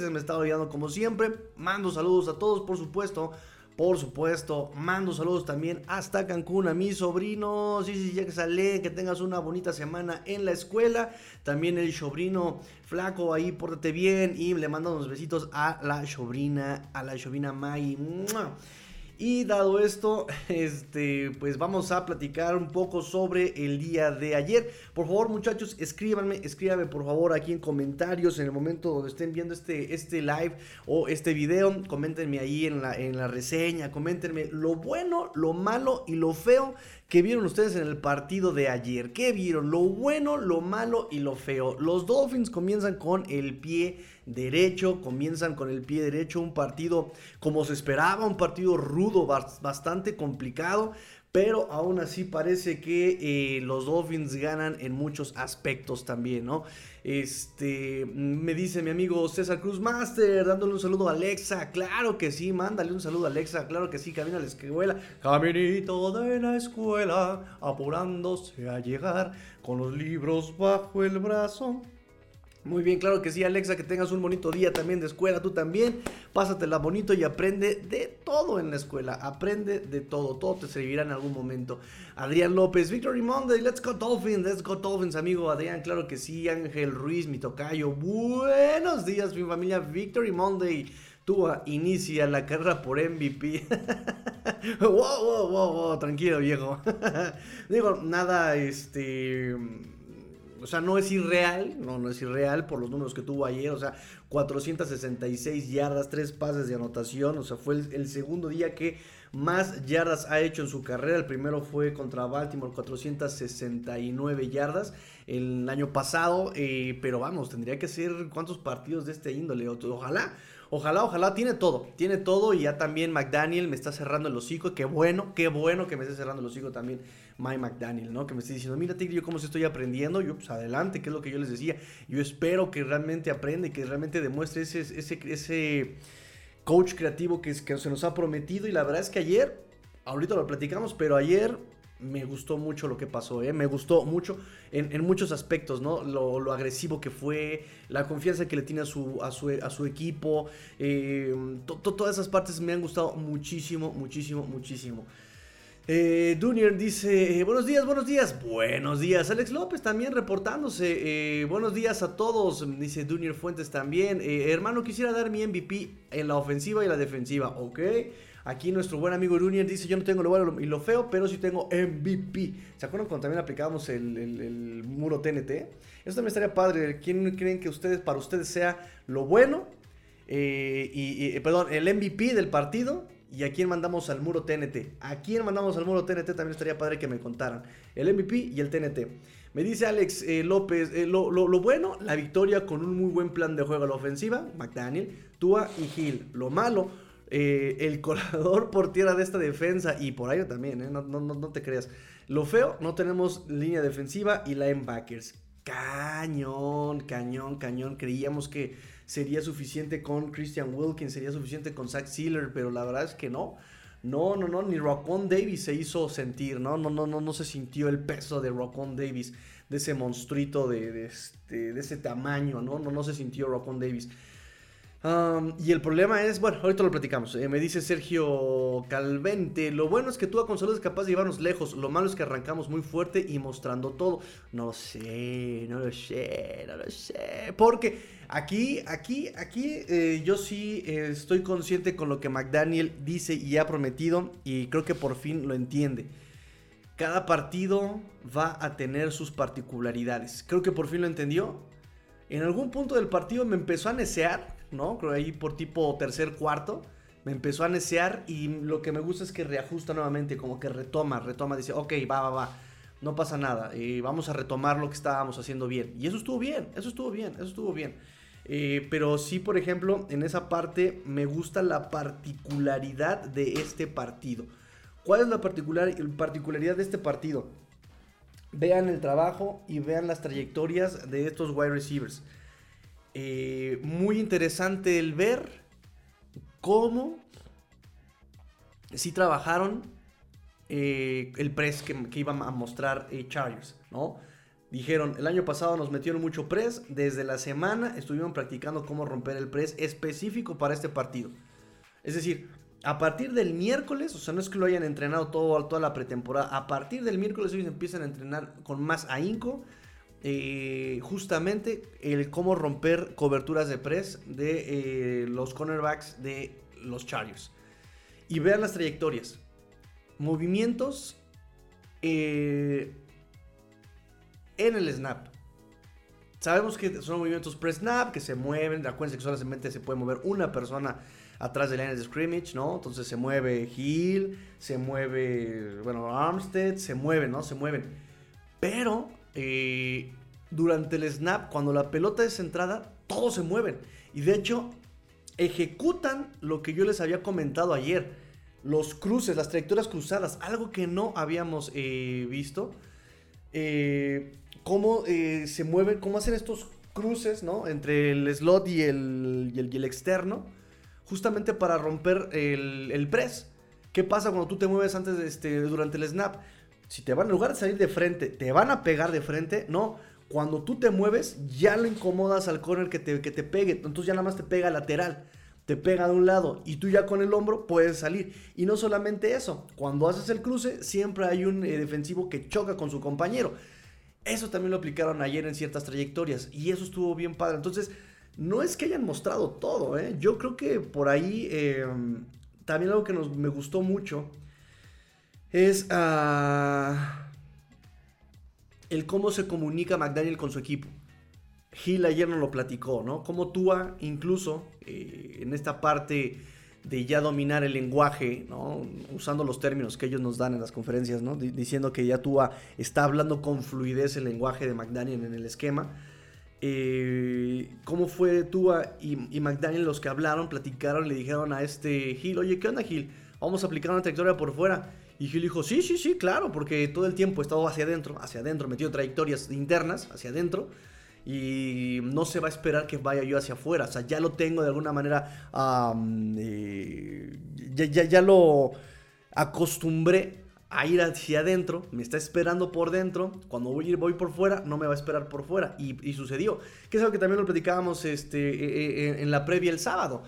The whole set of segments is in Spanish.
Se me está olvidando como siempre. Mando saludos a todos, por supuesto. Por supuesto, mando saludos también hasta Cancún a mi sobrino. Sí, sí, ya que sale, que tengas una bonita semana en la escuela. También el sobrino flaco ahí, pórtate bien. Y le mando unos besitos a la sobrina, a la sobrina Mai. Y dado esto, este, pues vamos a platicar un poco sobre el día de ayer. Por favor, muchachos, escríbanme, escríbanme por favor aquí en comentarios en el momento donde estén viendo este, este live o este video. Coméntenme ahí en la, en la reseña, coméntenme lo bueno, lo malo y lo feo que vieron ustedes en el partido de ayer. ¿Qué vieron? Lo bueno, lo malo y lo feo. Los Dolphins comienzan con el pie derecho, comienzan con el pie derecho, un partido como se esperaba, un partido rudo, bastante complicado, pero aún así parece que eh, los Dolphins ganan en muchos aspectos también, ¿no? Este, me dice mi amigo César Cruz Master, dándole un saludo a Alexa, claro que sí, mándale un saludo a Alexa, claro que sí, camina a la escuela, caminito de la escuela, apurándose a llegar con los libros bajo el brazo. Muy bien, claro que sí, Alexa, que tengas un bonito día también de escuela, tú también. Pásatela bonito y aprende de todo en la escuela. Aprende de todo, todo te servirá en algún momento. Adrián López, Victory Monday, let's go Dolphins, let's go Dolphins, amigo Adrián, claro que sí. Ángel Ruiz, mi tocayo, buenos días, mi familia, Victory Monday. Tú inicia la carrera por MVP. wow, wow, wow, wow, tranquilo, viejo. Digo, nada, este o sea, no es irreal, no, no es irreal por los números que tuvo ayer, o sea, 466 yardas, 3 pases de anotación, o sea, fue el, segundo día que más yardas ha hecho en su carrera, el primero fue contra Baltimore, 469 yardas el año pasado, eh, pero vamos, tendría que ser cuántos partidos de este índole, ojalá. Ojalá, ojalá, tiene todo, tiene todo y ya también McDaniel me está cerrando el hocico, qué bueno, qué bueno que me esté cerrando el hocico también Mike McDaniel, ¿no? Que me esté diciendo, mira Tigre, yo cómo se estoy aprendiendo, yo pues adelante, que es lo que yo les decía, yo espero que realmente aprenda y que realmente demuestre ese, ese, ese coach creativo que, que se nos ha prometido y la verdad es que ayer, ahorita lo platicamos, pero ayer me gustó mucho lo que pasó, ¿eh? me gustó mucho en, muchos aspectos, ¿no? Lo, agresivo que fue, la confianza que le tiene a su, a su, a su equipo, eh, todas esas partes me han gustado muchísimo, muchísimo, muchísimo. Eh, Junior dice, buenos días, buenos días, buenos días. Alex López también reportándose. Eh, buenos días a todos, dice Junior Fuentes también. Eh, hermano, quisiera dar mi MVP en la ofensiva y la defensiva, ¿ok? Aquí nuestro buen amigo Runier dice, yo no tengo lo bueno y lo feo, pero sí tengo MVP. ¿Se acuerdan cuando también aplicábamos el, muro TNT? Eso también estaría padre. ¿Quién creen que ustedes, para ustedes sea lo bueno? Eh, y, perdón, el MVP del partido y a quién mandamos al muro TNT. A quién mandamos al muro TNT también estaría padre que me contaran. El MVP y el TNT. Me dice Alex eh, López, eh, lo, bueno, la victoria con un muy buen plan de juego a la ofensiva, McDaniel, Tua y Hill. Lo malo, eh, el colador por tierra de esta defensa y por ahí también, no, no, te creas. Lo feo, no tenemos línea defensiva y linebackers. Cañón, cañón, cañón. Creíamos que sería suficiente con Christian Wilkins, sería suficiente con Zach Sealer, pero la verdad es que no. No, no, no, ni Rockon Davis se hizo sentir, ¿no? No, no, no, no se sintió el peso de Rockon Davis, de ese monstruito de, este, de ese tamaño, ¿no? No, no se sintió Rockon Davis y el problema es, bueno, ahorita lo platicamos. Eh, me dice Sergio Calvente, lo bueno es que tú con salud es capaz de llevarnos lejos. Lo malo es que arrancamos muy fuerte y mostrando todo. No sé, no lo sé, no lo sé. Porque aquí, aquí, aquí eh, yo sí eh, estoy consciente con lo que McDaniel dice y ha prometido y creo que por fin lo entiende. Cada partido va a tener sus particularidades. Creo que por fin lo entendió. En algún punto del partido me empezó a necear ¿no? Creo ahí por tipo tercer cuarto. me empezó a necear y lo que me gusta es que reajusta nuevamente, como que retoma, retoma, dice, ok, va, va, va, no pasa nada, eh, vamos a retomar lo que estábamos haciendo bien. Y eso estuvo bien, eso estuvo bien, eso estuvo bien. Eh, pero sí, por ejemplo, en esa parte me gusta la particularidad de este partido. ¿Cuál es la particularidad de este partido? Vean el trabajo y vean las trayectorias de estos wide receivers. Eh, muy interesante el ver cómo si trabajaron eh, el press que, iban a mostrar Chargers, ¿no? Dijeron, el año pasado nos metieron mucho press, desde la semana estuvieron practicando cómo romper el press específico para este partido. Es decir, a partir del miércoles, o sea, no es que lo hayan entrenado todo, toda la pretemporada, a partir del miércoles ellos empiezan a entrenar con más ahínco, eh, justamente el cómo romper coberturas de press de eh, los cornerbacks de los Chargers. Y vean las trayectorias. Movimientos eh, en el snap. Sabemos que son movimientos pre-snap, que se mueven. Acuérdense que solamente se puede mover una persona atrás de la de scrimmage, ¿no? Entonces se mueve Hill, se mueve, bueno, Armstead, se mueven, ¿no? Se mueven. Pero eh, durante el snap, cuando la pelota es centrada, todos se mueven. Y de hecho, ejecutan lo que yo les había comentado ayer. Los cruces, las trayectorias cruzadas, algo que no habíamos eh, visto. Eh, cómo se mueven, cómo hacen estos cruces, ¿no? Entre el slot y el, y el, externo, justamente para romper el, el, press. ¿Qué pasa cuando tú te mueves antes de este, durante el snap? Si te van, en lugar de salir de frente, te van a pegar de frente, no. Cuando tú te mueves, ya le incomodas al corner que te, que te pegue. Entonces ya nada más te pega lateral. Te pega de un lado y tú ya con el hombro puedes salir. Y no solamente eso, cuando haces el cruce, siempre hay un eh, defensivo que choca con su compañero. Eso también lo aplicaron ayer en ciertas trayectorias y eso estuvo bien padre. Entonces, no es que hayan mostrado todo, ¿eh? Yo creo que por ahí em, también algo que me gustó mucho es ah, el cómo se comunica McDaniel con su equipo. Gil ayer nos lo platicó, ¿no? Cómo Tua, incluso eh, en esta parte de ya dominar el lenguaje, ¿no? usando los términos que ellos nos dan en las conferencias, ¿no? diciendo que ya Tua está hablando con fluidez el lenguaje de McDaniel en el esquema. Eh, ¿Cómo fue Tua y, McDaniel los que hablaron, platicaron, le dijeron a este Gil, oye, ¿qué onda Gil? Vamos a aplicar una trayectoria por fuera. Y Gil dijo, sí, sí, sí, claro, porque todo el tiempo he estado hacia adentro, hacia adentro, metido trayectorias internas, hacia adentro y no se va a esperar que vaya yo hacia afuera. O sea, ya lo tengo de alguna manera, eh, ya, ya, lo acostumbré a ir hacia adentro, me está esperando por dentro, cuando voy, voy por fuera, no me va a esperar por fuera. Y, sucedió. Que es algo que también lo platicábamos este, eh, eh, en la previa el sábado.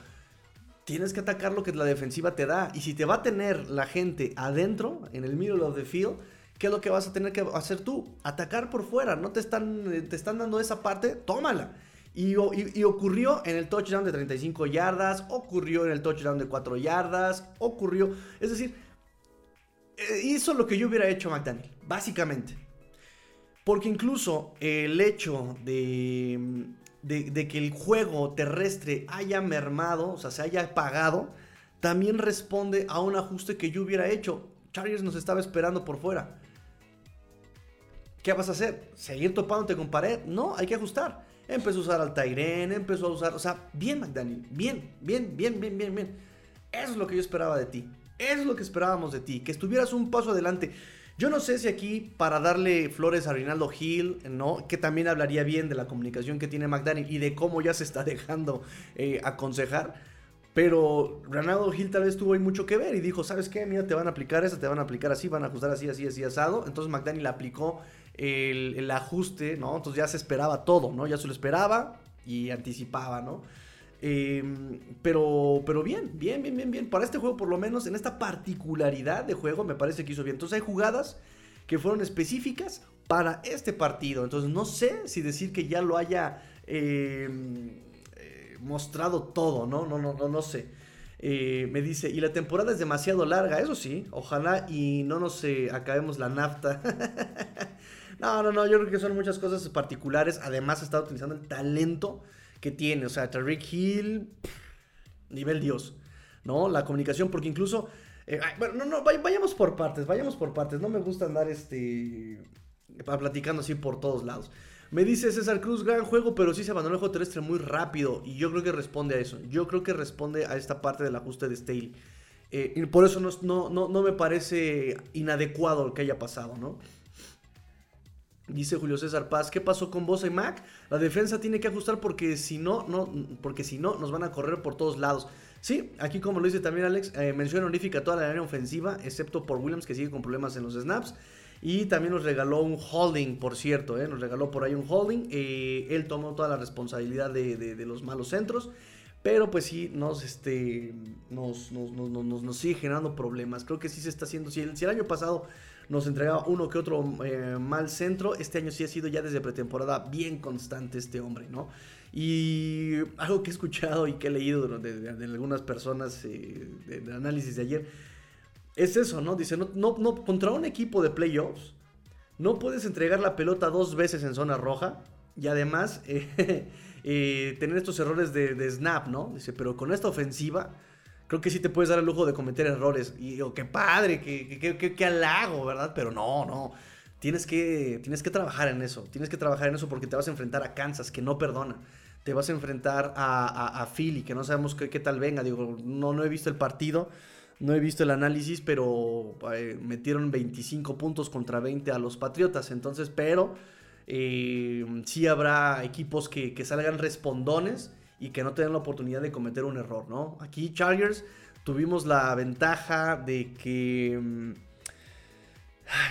Tienes que atacar lo que la defensiva te da. Y si te va a tener la gente adentro, en el middle of the field, ¿qué es lo que vas a tener que hacer tú? Atacar por fuera, no te están, eh, te están dando esa parte, tómala. Y, ocurrió en el touchdown de 35 yardas, ocurrió en el touchdown de 4 yardas, ocurrió, es decir, eh, hizo lo que yo hubiera hecho McDaniel, básicamente. Porque incluso el hecho de, de, que el juego terrestre haya mermado, o sea, se haya apagado, también responde a un ajuste que yo hubiera hecho. Chargers nos estaba esperando por fuera. ¿Qué vas a hacer? ¿Seguir topándote con pared? No, hay que ajustar. Empezó a usar al Tyren, empezó a usar, o sea, bien McDaniel, bien, bien, bien, bien, bien, bien. Eso es lo que yo esperaba de ti. Eso es lo que esperábamos de ti, que estuvieras un paso adelante. Yo no sé si aquí para darle flores a Rinaldo Hill, ¿no? Que también hablaría bien de la comunicación que tiene McDaniel y de cómo ya se está dejando eh, aconsejar. Pero Ronaldo Hill tal vez tuvo ahí mucho que ver y dijo, ¿sabes qué? Mira, te van a aplicar eso, te van a aplicar así, van a ajustar así, así, así, asado. Entonces McDaniel aplicó el, ajuste, ¿no? Entonces ya se esperaba todo, ¿no? Ya se lo esperaba y anticipaba, ¿no? Em, pero, pero bien, bien, bien, bien, bien. Para este juego, por lo menos, en esta particularidad de juego, me parece que hizo bien. Entonces hay jugadas que fueron específicas para este partido. Entonces no sé si decir que ya lo haya em, eh, mostrado todo, ¿no? No, no, no, no sé. Eh, me dice, y la temporada es demasiado larga, eso sí, ojalá y no nos eh, acabemos la nafta. No, no, no, yo creo que son muchas cosas particulares. Además, está utilizando el talento que tiene. O sea, Tariq Hill, nivel Dios. ¿no? La comunicación, porque incluso... Eh, bueno, no, no, vayamos por partes, vayamos por partes. No me gusta andar este platicando así por todos lados. Me dice César Cruz, gran juego, pero sí se abandonó el juego terrestre muy rápido. Y yo creo que responde a eso. Yo creo que responde a esta parte del ajuste de Staley. Eh, y por eso no, no, no, me parece inadecuado lo que haya pasado, ¿no? Dice Julio César Paz, ¿qué pasó con Bosa y Mac? La defensa tiene que ajustar porque si no, no, porque si no, nos van a correr por todos lados. Sí, aquí como lo dice también Alex, eh, menciona honorífica toda la línea ofensiva, excepto por Williams que sigue con problemas en los snaps. Y también nos regaló un holding, por cierto, ¿eh? nos regaló por ahí un holding. Eh, él tomó toda la responsabilidad de, los malos centros. Pero pues sí, nos, este, nos, nos, sigue generando problemas. Creo que sí se está haciendo. Si el, si el año pasado nos entregaba uno que otro eh, mal centro, este año sí ha sido ya desde pretemporada bien constante este hombre, ¿no? Y algo que he escuchado y que he leído de, algunas personas del análisis de ayer es eso, ¿no? Dice, no, no, contra un equipo de playoffs, no puedes entregar la pelota dos veces en zona roja y además eh, eh, tener estos errores de, snap, ¿no? Dice, pero con esta ofensiva, creo que sí te puedes dar el lujo de cometer errores. Y digo, qué padre, qué, qué, halago, ¿verdad? Pero no, no. Tienes que, tienes que trabajar en eso. Tienes que trabajar en eso porque te vas a enfrentar a Kansas, que no perdona. Te vas a enfrentar a, a, Philly, que no sabemos qué, qué, tal venga. Digo, no, no he visto el partido. No he visto el análisis, pero eh, metieron 25 puntos contra 20 a los Patriotas. Entonces, pero eh, sí habrá equipos que, salgan respondones y que no tengan la oportunidad de cometer un error, ¿no? Aquí Chargers tuvimos la ventaja de que... Mm,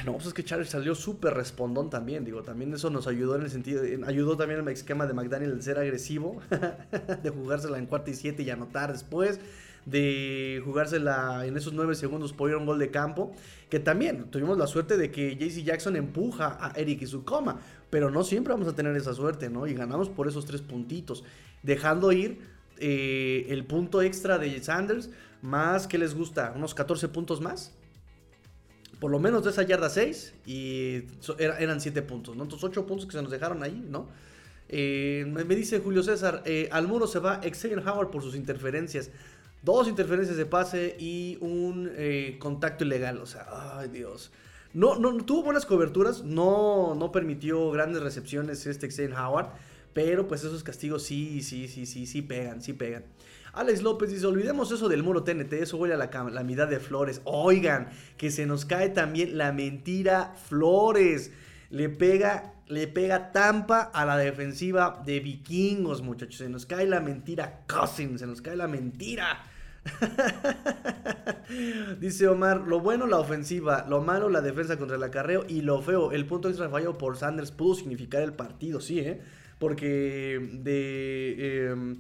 no, pues es que Chargers salió súper respondón también, digo, también eso nos ayudó en el sentido, ayudó también el esquema de McDaniel de ser agresivo, de jugársela en cuarta y siete y anotar después, de jugársela en esos 9 segundos por ir a un gol de campo. Que también tuvimos la suerte de que JC Jackson empuja a Eric y su coma. Pero no siempre vamos a tener esa suerte, ¿no? Y ganamos por esos tres puntitos. Dejando ir eh, el punto extra de Sanders. Más que les gusta, unos 14 puntos más. Por lo menos de esa yarda 6. Y eran 7 puntos, ¿no? Entonces 8 puntos que se nos dejaron ahí, ¿no? Eh, me dice Julio César, eh, al muro se va Xavier Howard por sus interferencias. Dos interferencias de pase y un contacto ilegal. O sea, ay Dios. No, no, tuvo buenas coberturas, no, no permitió grandes recepciones este Xavier Howard, pero pues esos castigos sí, sí, sí, sí, sí pegan, sí pegan. Alex López dice, olvidemos eso del muro TNT, eso huele a la calamidad de Flores. Oigan, que se nos cae también la mentira Flores. Le pega, le pega Tampa a la defensiva de vikingos, muchachos. Se nos cae la mentira Cousins, se nos cae la mentira. Dice Omar, lo bueno la ofensiva, lo malo la defensa contra el acarreo y lo feo, el punto extra fallado por Sanders pudo significar el partido, sí, ¿eh? Porque de... Em,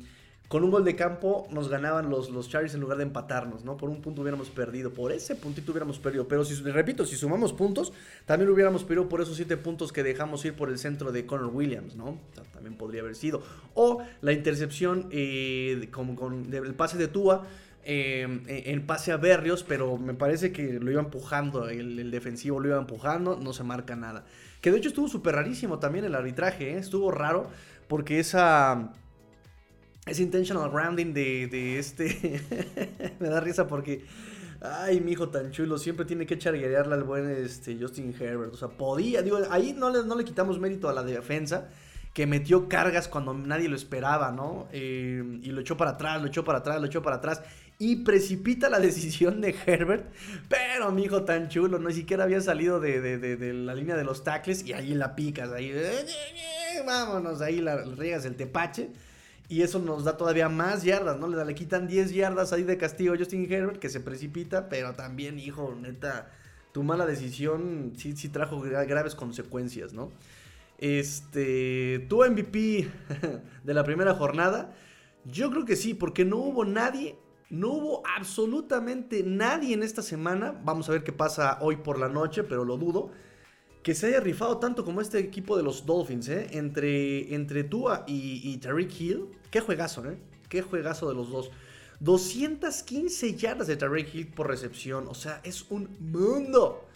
con un gol de campo nos ganaban los, los Chargers en lugar de empatarnos, ¿no? Por un punto hubiéramos perdido, por ese puntito hubiéramos perdido. Pero si, repito, si sumamos puntos, también hubiéramos perdido por esos siete puntos que dejamos ir por el centro de Connor Williams, ¿no? también podría haber sido. O la intercepción eh, con el pase de Tua Em, en pase a Berrios, pero me parece que lo iba empujando, el, defensivo lo iba empujando, no se marca nada. Que de hecho estuvo súper rarísimo también el arbitraje, ¿eh? estuvo raro porque esa... Ese intentional grounding de, este... me da risa porque... Ay, mi hijo tan chulo, siempre tiene que charguearle al buen este, Justin Herbert. O sea, podía, digo, ahí no le, no le quitamos mérito a la defensa que metió cargas cuando nadie lo esperaba, ¿no? Eh, y lo echó para atrás, lo echó para atrás, lo echó para atrás y precipita la decisión de Herbert. Pero mi hijo tan chulo, no ni siquiera había salido de, la línea de los tackles y ahí la picas, ahí vámonos, ahí la, riegas el tepache. Y eso nos da todavía más yardas, ¿no? Le, le quitan 10 yardas ahí de castigo a Justin Herbert, que se precipita, pero también, hijo, neta, tu mala decisión sí, sí trajo graves consecuencias, ¿no? Este, tu MVP de la primera jornada, yo creo que sí, porque no hubo nadie no hubo absolutamente nadie en esta semana, vamos a ver qué pasa hoy por la noche, pero lo dudo, que se haya rifado tanto como este equipo de los Dolphins, ¿eh? Entre, entre Tua y, y Tariq Hill. Qué juegazo, ¿eh? Qué juegazo de los dos. 215 yardas de Tariq Hill por recepción, o sea, es un mundo.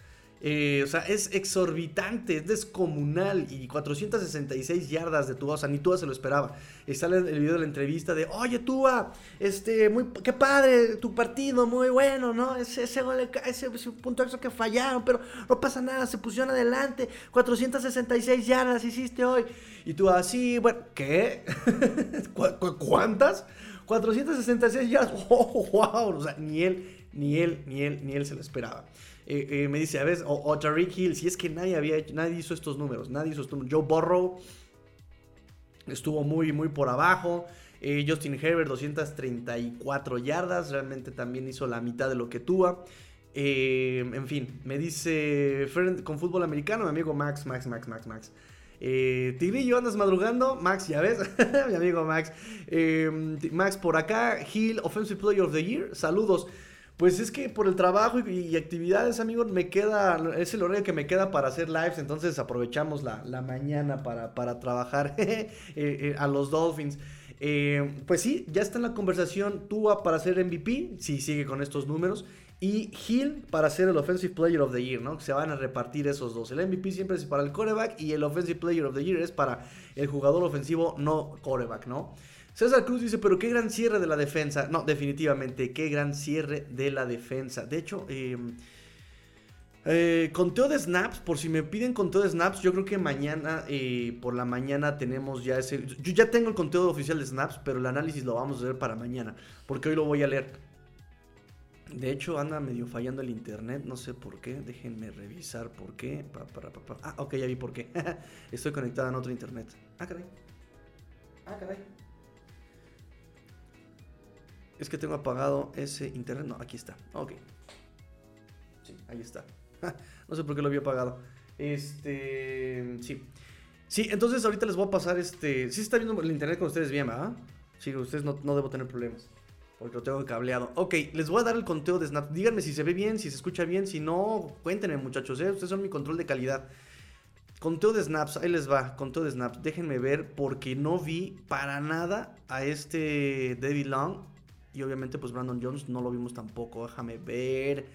Eh, o sea, es exorbitante, es descomunal. Y 466 yardas de Tua, o sea, ni Tua se lo esperaba. Y sale el video de la entrevista de, oye Tua, este, muy, qué padre tu partido, muy bueno, ¿no? Ese, ese, gol, ese, ese punto extra que fallaron, pero no pasa nada, se pusieron adelante. 466 yardas hiciste hoy. Y tú así, bueno, ¿qué? ¿Cuántas? 466 yardas. ¡Oh, wow! O sea, ni él, ni él, ni él, ni él se lo esperaba. Eh, eh, me dice, a ver, o, Tariq Hill, si es que nadie había hecho, nadie hizo estos números, nadie hizo estos números. Joe Burrow estuvo muy, muy por abajo. Eh, Justin Herbert, 234 yardas, realmente también hizo la mitad de lo que tuvo. en fin, me dice con fútbol americano, mi amigo Max, Max, Max, Max, Max. Eh, Tigrillo, andas madrugando. Max, ya ves. Mi amigo Max. Max, por acá. Hill, Offensive Player of the Year. Saludos. Pues es que por el trabajo y, actividades, amigos, me queda, es el horario que me queda para hacer lives, entonces aprovechamos la, mañana para, para trabajar eh, eh, a los Dolphins. Eh, pues sí, ya está en la conversación Tua para ser MVP, si sigue con estos números, y Hill para ser el Offensive Player of the Year, ¿no? Que se van a repartir esos dos. El MVP siempre es para el quarterback y el Offensive Player of the Year es para el jugador ofensivo no quarterback, ¿no? César Cruz dice, pero qué gran cierre de la defensa. No, definitivamente, qué gran cierre de la defensa. De hecho, em, eh, conteo de snaps, por si me piden conteo de snaps, yo creo que mañana, eh, por la mañana tenemos ya ese... Yo ya tengo el conteo oficial de snaps, pero el análisis lo vamos a ver para mañana, porque hoy lo voy a leer. De hecho, anda medio fallando el internet, no sé por qué. Déjenme revisar por qué. ah, ok, ya vi por qué. Estoy conectada en otro internet. Ah, caray. Ah, caray. Es que tengo apagado ese internet. No, aquí está. Ok. Sí, ahí está. no sé por qué lo había apagado. Este. Sí. Sí, entonces ahorita les voy a pasar este. Sí, está viendo el internet con ustedes bien, ¿verdad? Sí, ustedes no, no debo tener problemas. Porque lo tengo cableado. Ok, les voy a dar el conteo de snaps. Díganme si se ve bien, si se escucha bien. Si no, cuéntenme, muchachos. ¿eh? Ustedes son mi control de calidad. Conteo de snaps, ahí les va. Conteo de snaps. Déjenme ver porque no vi para nada a este David Long y obviamente, pues Brandon Jones no lo vimos tampoco. Déjame ver.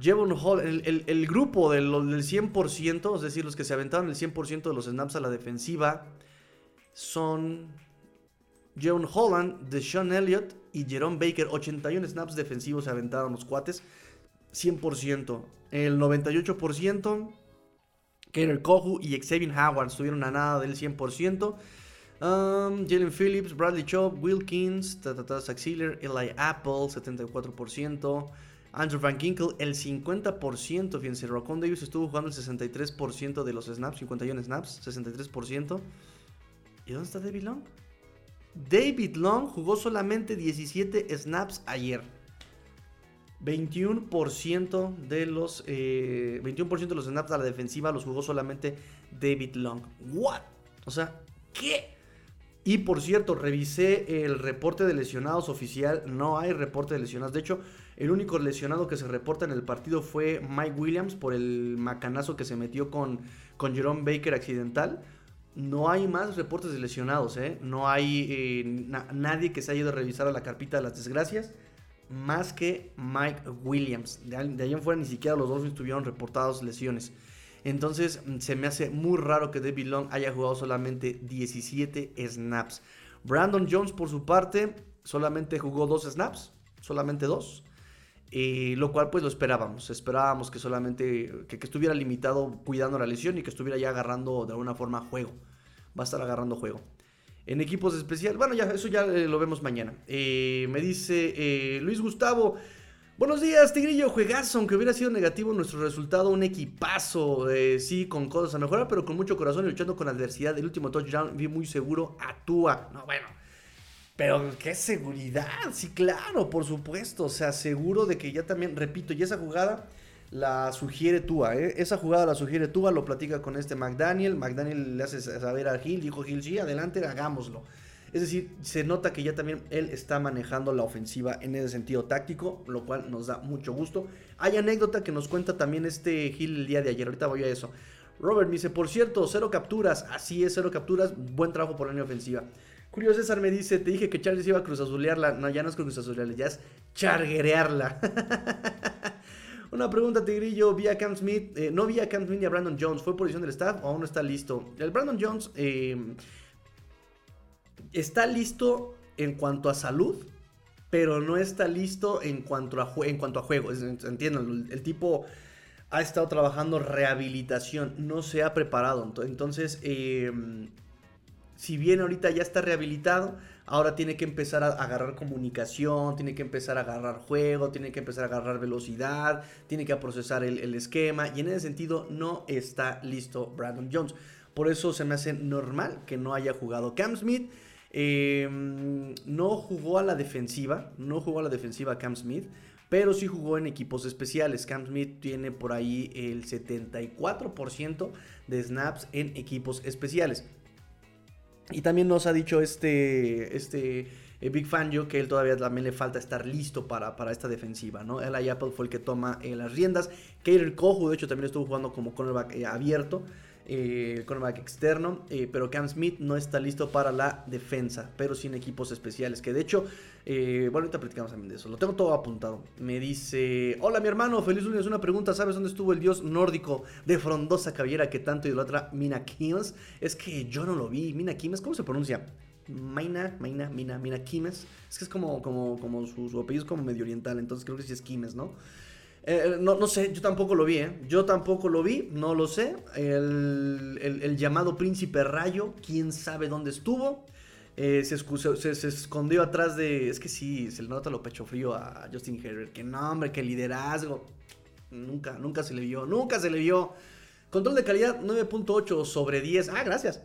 Jevon Hall, el, grupo del, del, 100%, es decir, los que se aventaron el 100% de los snaps a la defensiva, son Jevon Holland, Deshaun Elliott y Jerome Baker. 81 snaps defensivos se aventaron los cuates. 100%. El 98%, Kater Kohu y Xavier Howard estuvieron a nada del 100%. Um, Jalen Phillips, Bradley Chubb, Wilkins, Eli Apple, 74%. Andrew Van Ginkle, el 50%. Fíjense, Rocon Davis estuvo jugando el 63% de los snaps, 51 snaps, 63%. ¿Y dónde está David Long? David Long jugó solamente 17 snaps ayer. 21% de los 21% eh, de los snaps a la defensiva los jugó solamente David Long. What? O sea, ¿qué? Y por cierto, revisé el reporte de lesionados oficial. No hay reporte de lesionados. De hecho, el único lesionado que se reporta en el partido fue Mike Williams por el macanazo que se metió con, con Jerome Baker accidental. No hay más reportes de lesionados, ¿eh? No hay eh, nadie que se haya ido a revisar a la carpita de las desgracias. Más que Mike Williams. De, ahí en fuera ni siquiera los Dolphins tuvieron reportados lesiones. Entonces mm, se me hace muy raro que David Long haya jugado solamente 17 snaps. Brandon Jones por su parte solamente jugó dos snaps, solamente dos. Eh, lo cual pues lo esperábamos, esperábamos que solamente que, estuviera limitado cuidando la lesión y que estuviera ya agarrando de alguna forma juego. Va a estar agarrando juego. En equipos especiales, bueno, ya eso ya eh, lo vemos mañana. Eh, me dice Luis Gustavo, Buenos días, Tigrillo, juegazo, aunque hubiera sido negativo nuestro resultado, un equipazo, eh, sí, con cosas a mejorar, pero con mucho corazón y luchando con adversidad. El último touchdown vi muy seguro, actúa. No, bueno, pero qué seguridad, sí, claro, por supuesto, o sea, seguro de que ya también, repito, y esa jugada la sugiere Tua, ¿eh? esa jugada la sugiere Tua, lo platica con este McDaniel, McDaniel le hace saber a Gil, dijo Gil, sí, adelante, hagámoslo. Es decir, se nota que ya también él está manejando la ofensiva en ese sentido táctico, lo cual nos da mucho gusto. Hay anécdota que nos cuenta también este Gil el día de ayer, ahorita voy a eso. Robert me dice, por cierto, cero capturas, así es, cero capturas, buen trabajo por la línea ofensiva. Julio César me dice, te dije que Charles iba a cruzazulearla. No, ya no es cruzazulearla, ya es charguerearla. Una pregunta, Tigrillo, vía Cam Smith. Eh, no vía Cam Smith ni a Brandon Jones. ¿Fue posición del staff o aún no está listo? El Brandon Jones eh, está listo en cuanto a salud, pero no está listo en cuanto a, en cuanto a juego. Entiendan, el, tipo ha estado trabajando rehabilitación, no se ha preparado. Entonces, eh, si bien ahorita ya está rehabilitado, ahora tiene que empezar a agarrar comunicación, tiene que empezar a agarrar juego, tiene que empezar a agarrar velocidad, tiene que procesar el, esquema y en ese sentido no está listo Brandon Jones. Por eso se me hace normal que no haya jugado Cam Smith. Em, no jugó a la defensiva, no jugó a la defensiva Cam Smith, pero sí jugó en equipos especiales. Cam Smith tiene por ahí el 74% de snaps en equipos especiales. Y también nos ha dicho este, este eh, Big Fangio que él todavía también le falta estar listo para, para esta defensiva, ¿no? Eli Apple fue el que toma eh, las riendas. Kader Kohu, de hecho, también estuvo jugando como cornerback eh, abierto el cornerback externo, pero Cam Smith no está listo para la defensa, pero sin equipos especiales, que de hecho, bueno, ahorita platicamos también de eso, lo tengo todo apuntado. Me dice, hola mi hermano, feliz lunes, una pregunta, ¿sabes dónde estuvo el dios nórdico de frondosa cabellera que tanto idolatra Mina Kimes? Es que yo no lo vi, Mina Kimes, ¿cómo se pronuncia? Maina, Maina, Mina, Mina Kimes. Es que es como, como, como su, su apellido es como medio oriental, entonces creo que sí es Kimes, ¿no? Eh, no, no, sé, yo tampoco lo vi, ¿eh? Yo tampoco lo vi, no lo sé. El, llamado príncipe rayo, quién sabe dónde estuvo. Eh, se, escondió atrás de. Es que sí, se le nota lo pecho frío a Justin Herbert. Que nombre, que liderazgo. Nunca, nunca se le vio, nunca se le vio. Control de calidad 9.8 sobre 10. Ah, gracias.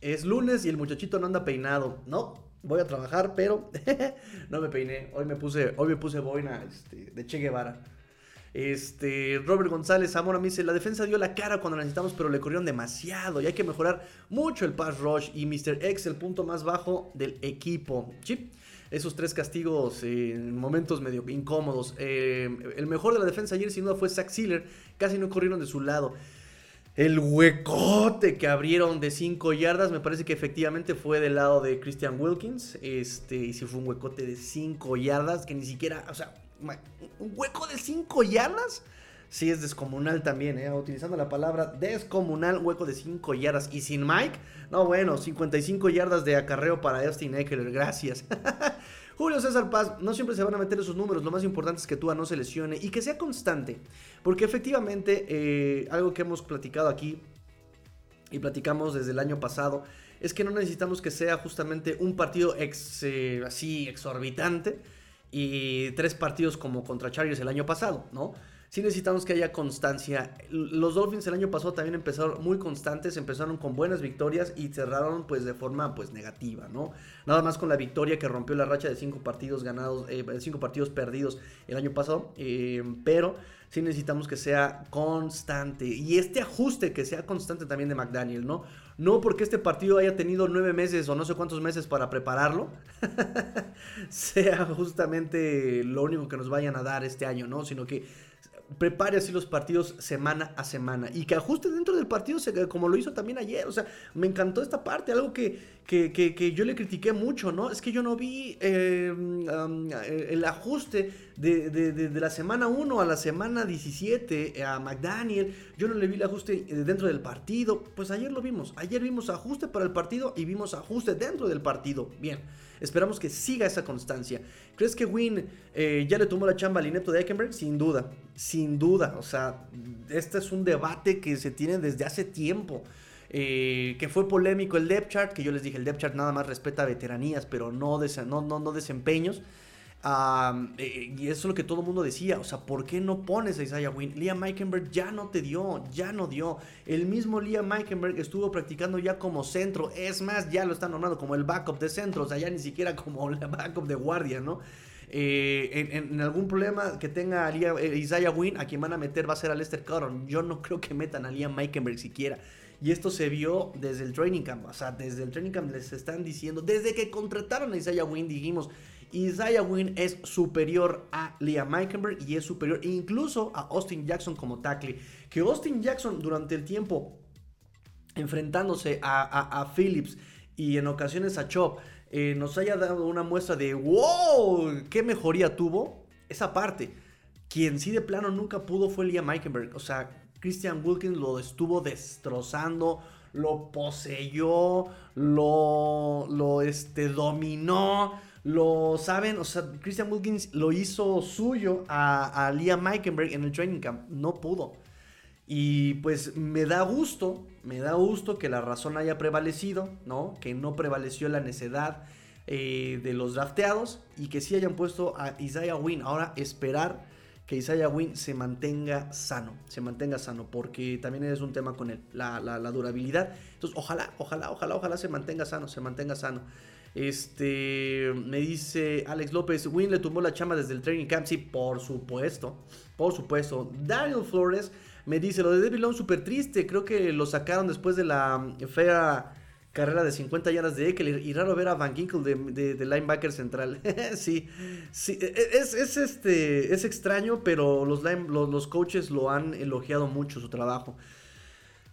Es lunes y el muchachito no anda peinado. No, voy a trabajar, pero no me peiné. Hoy me puse, hoy me puse boina este, de Che Guevara. Este, Robert González Zamora me dice, la defensa dio la cara cuando la necesitamos, pero le corrieron demasiado y hay que mejorar mucho el pass rush y Mr. X el punto más bajo del equipo. Chip, esos tres castigos en momentos medio incómodos. Eh, el mejor de la defensa ayer sin duda fue Zach Sealer, casi no corrieron de su lado. El huecote que abrieron de 5 yardas, me parece que efectivamente fue del lado de Christian Wilkins. Este, y si fue un huecote de 5 yardas, que ni siquiera, o sea, un hueco de 5 yardas. Sí, es descomunal también, ¿eh? utilizando la palabra descomunal, hueco de 5 yardas. Y sin Mike, no, bueno, 55 yardas de acarreo para Austin Eckler, gracias. Julio César Paz, no siempre se van a meter esos números, lo más importante es que Tua no se lesione y que sea constante. Porque efectivamente, eh, algo que hemos platicado aquí y platicamos desde el año pasado, es que no necesitamos que sea justamente un partido ex, eh, así exorbitante y tres partidos como contra Chargers el año pasado, ¿no? Sí necesitamos que haya constancia. Los Dolphins el año pasado también empezaron muy constantes, empezaron con buenas victorias y cerraron pues de forma pues negativa, ¿no? Nada más con la victoria que rompió la racha de cinco partidos ganados, eh, cinco partidos perdidos el año pasado, eh, pero sí necesitamos que sea constante y este ajuste que sea constante también de McDaniel, ¿no? No porque este partido haya tenido nueve meses o no sé cuántos meses para prepararlo, sea justamente lo único que nos vayan a dar este año, ¿no? Sino que prepare así los partidos semana a semana y que ajuste dentro del partido como lo hizo también ayer. O sea, me encantó esta parte, algo que, que, yo le critiqué mucho, ¿no? Es que yo no vi em, el ajuste de, la semana 1 a la semana 17 a McDaniel. Yo no le vi el ajuste eh, dentro del partido. Pues ayer lo vimos. Ayer vimos ajuste para el partido y vimos ajuste dentro del partido. Bien. Esperamos que siga esa constancia. ¿Crees que Win eh, ya le tomó la chamba al inepto de Eckenberg? Sin duda, sin duda. O sea, este es un debate que se tiene desde hace tiempo. Eh, que fue polémico el depth chart, que yo les dije, el depth chart nada más respeta veteranías, pero no, no, no, no desempeños. Eh, y eso es lo que todo el mundo decía. O sea, ¿por qué no pones a Isaiah Wynn? Liam Meikenberg ya no te dio, ya no dio. El mismo Liam Meikenberg estuvo practicando ya como centro. Es más, ya lo están nombrando como el backup de centro. O sea, ya ni siquiera como el backup de guardia, ¿no? Eh, en, algún problema que tenga eh, Isaiah Wynn, a quien van a meter va a ser a Lester Cotton. Yo no creo que metan a Liam Meikenberg siquiera. Y esto se vio desde el training camp. O sea, desde el training camp les están diciendo, desde que contrataron a Isaiah Wynn, dijimos, Isaiah Wynn es superior a Liam Meikenberg y es superior incluso a Austin Jackson como tackle. Que Austin Jackson durante el tiempo enfrentándose a, Phillips y en ocasiones a Chop eh, nos haya dado una muestra de wow, qué mejoría tuvo esa parte. Quien sí de plano nunca pudo fue Liam Meikenberg. O sea, Christian Wilkins lo estuvo destrozando, lo poseyó, lo, lo este, dominó. Lo saben, o sea, Christian Wilkins lo hizo suyo a, a Liam Meikenberg en el training camp. No pudo. Y pues me da gusto, me da gusto que la razón haya prevalecido, ¿no? Que no prevaleció la necedad eh, de los drafteados y que sí hayan puesto a Isaiah Wynn. Ahora esperar que Isaiah Wynn se mantenga sano, se mantenga sano, porque también es un tema con él, la, la, durabilidad. Entonces, ojalá, ojalá, ojalá, ojalá se mantenga sano, se mantenga sano. Este, me dice Alex López, Wynn le tumbó la chamba desde el training camp. Sí, por supuesto, por supuesto. Daniel Flores me dice, lo de David Long súper triste, creo que lo sacaron después de la fea carrera de 50 yardas de Eckler y raro ver a Van Ginkel de, linebacker central. sí, sí, e, e, es, este, es extraño, pero los, los, coaches lo han elogiado mucho su trabajo.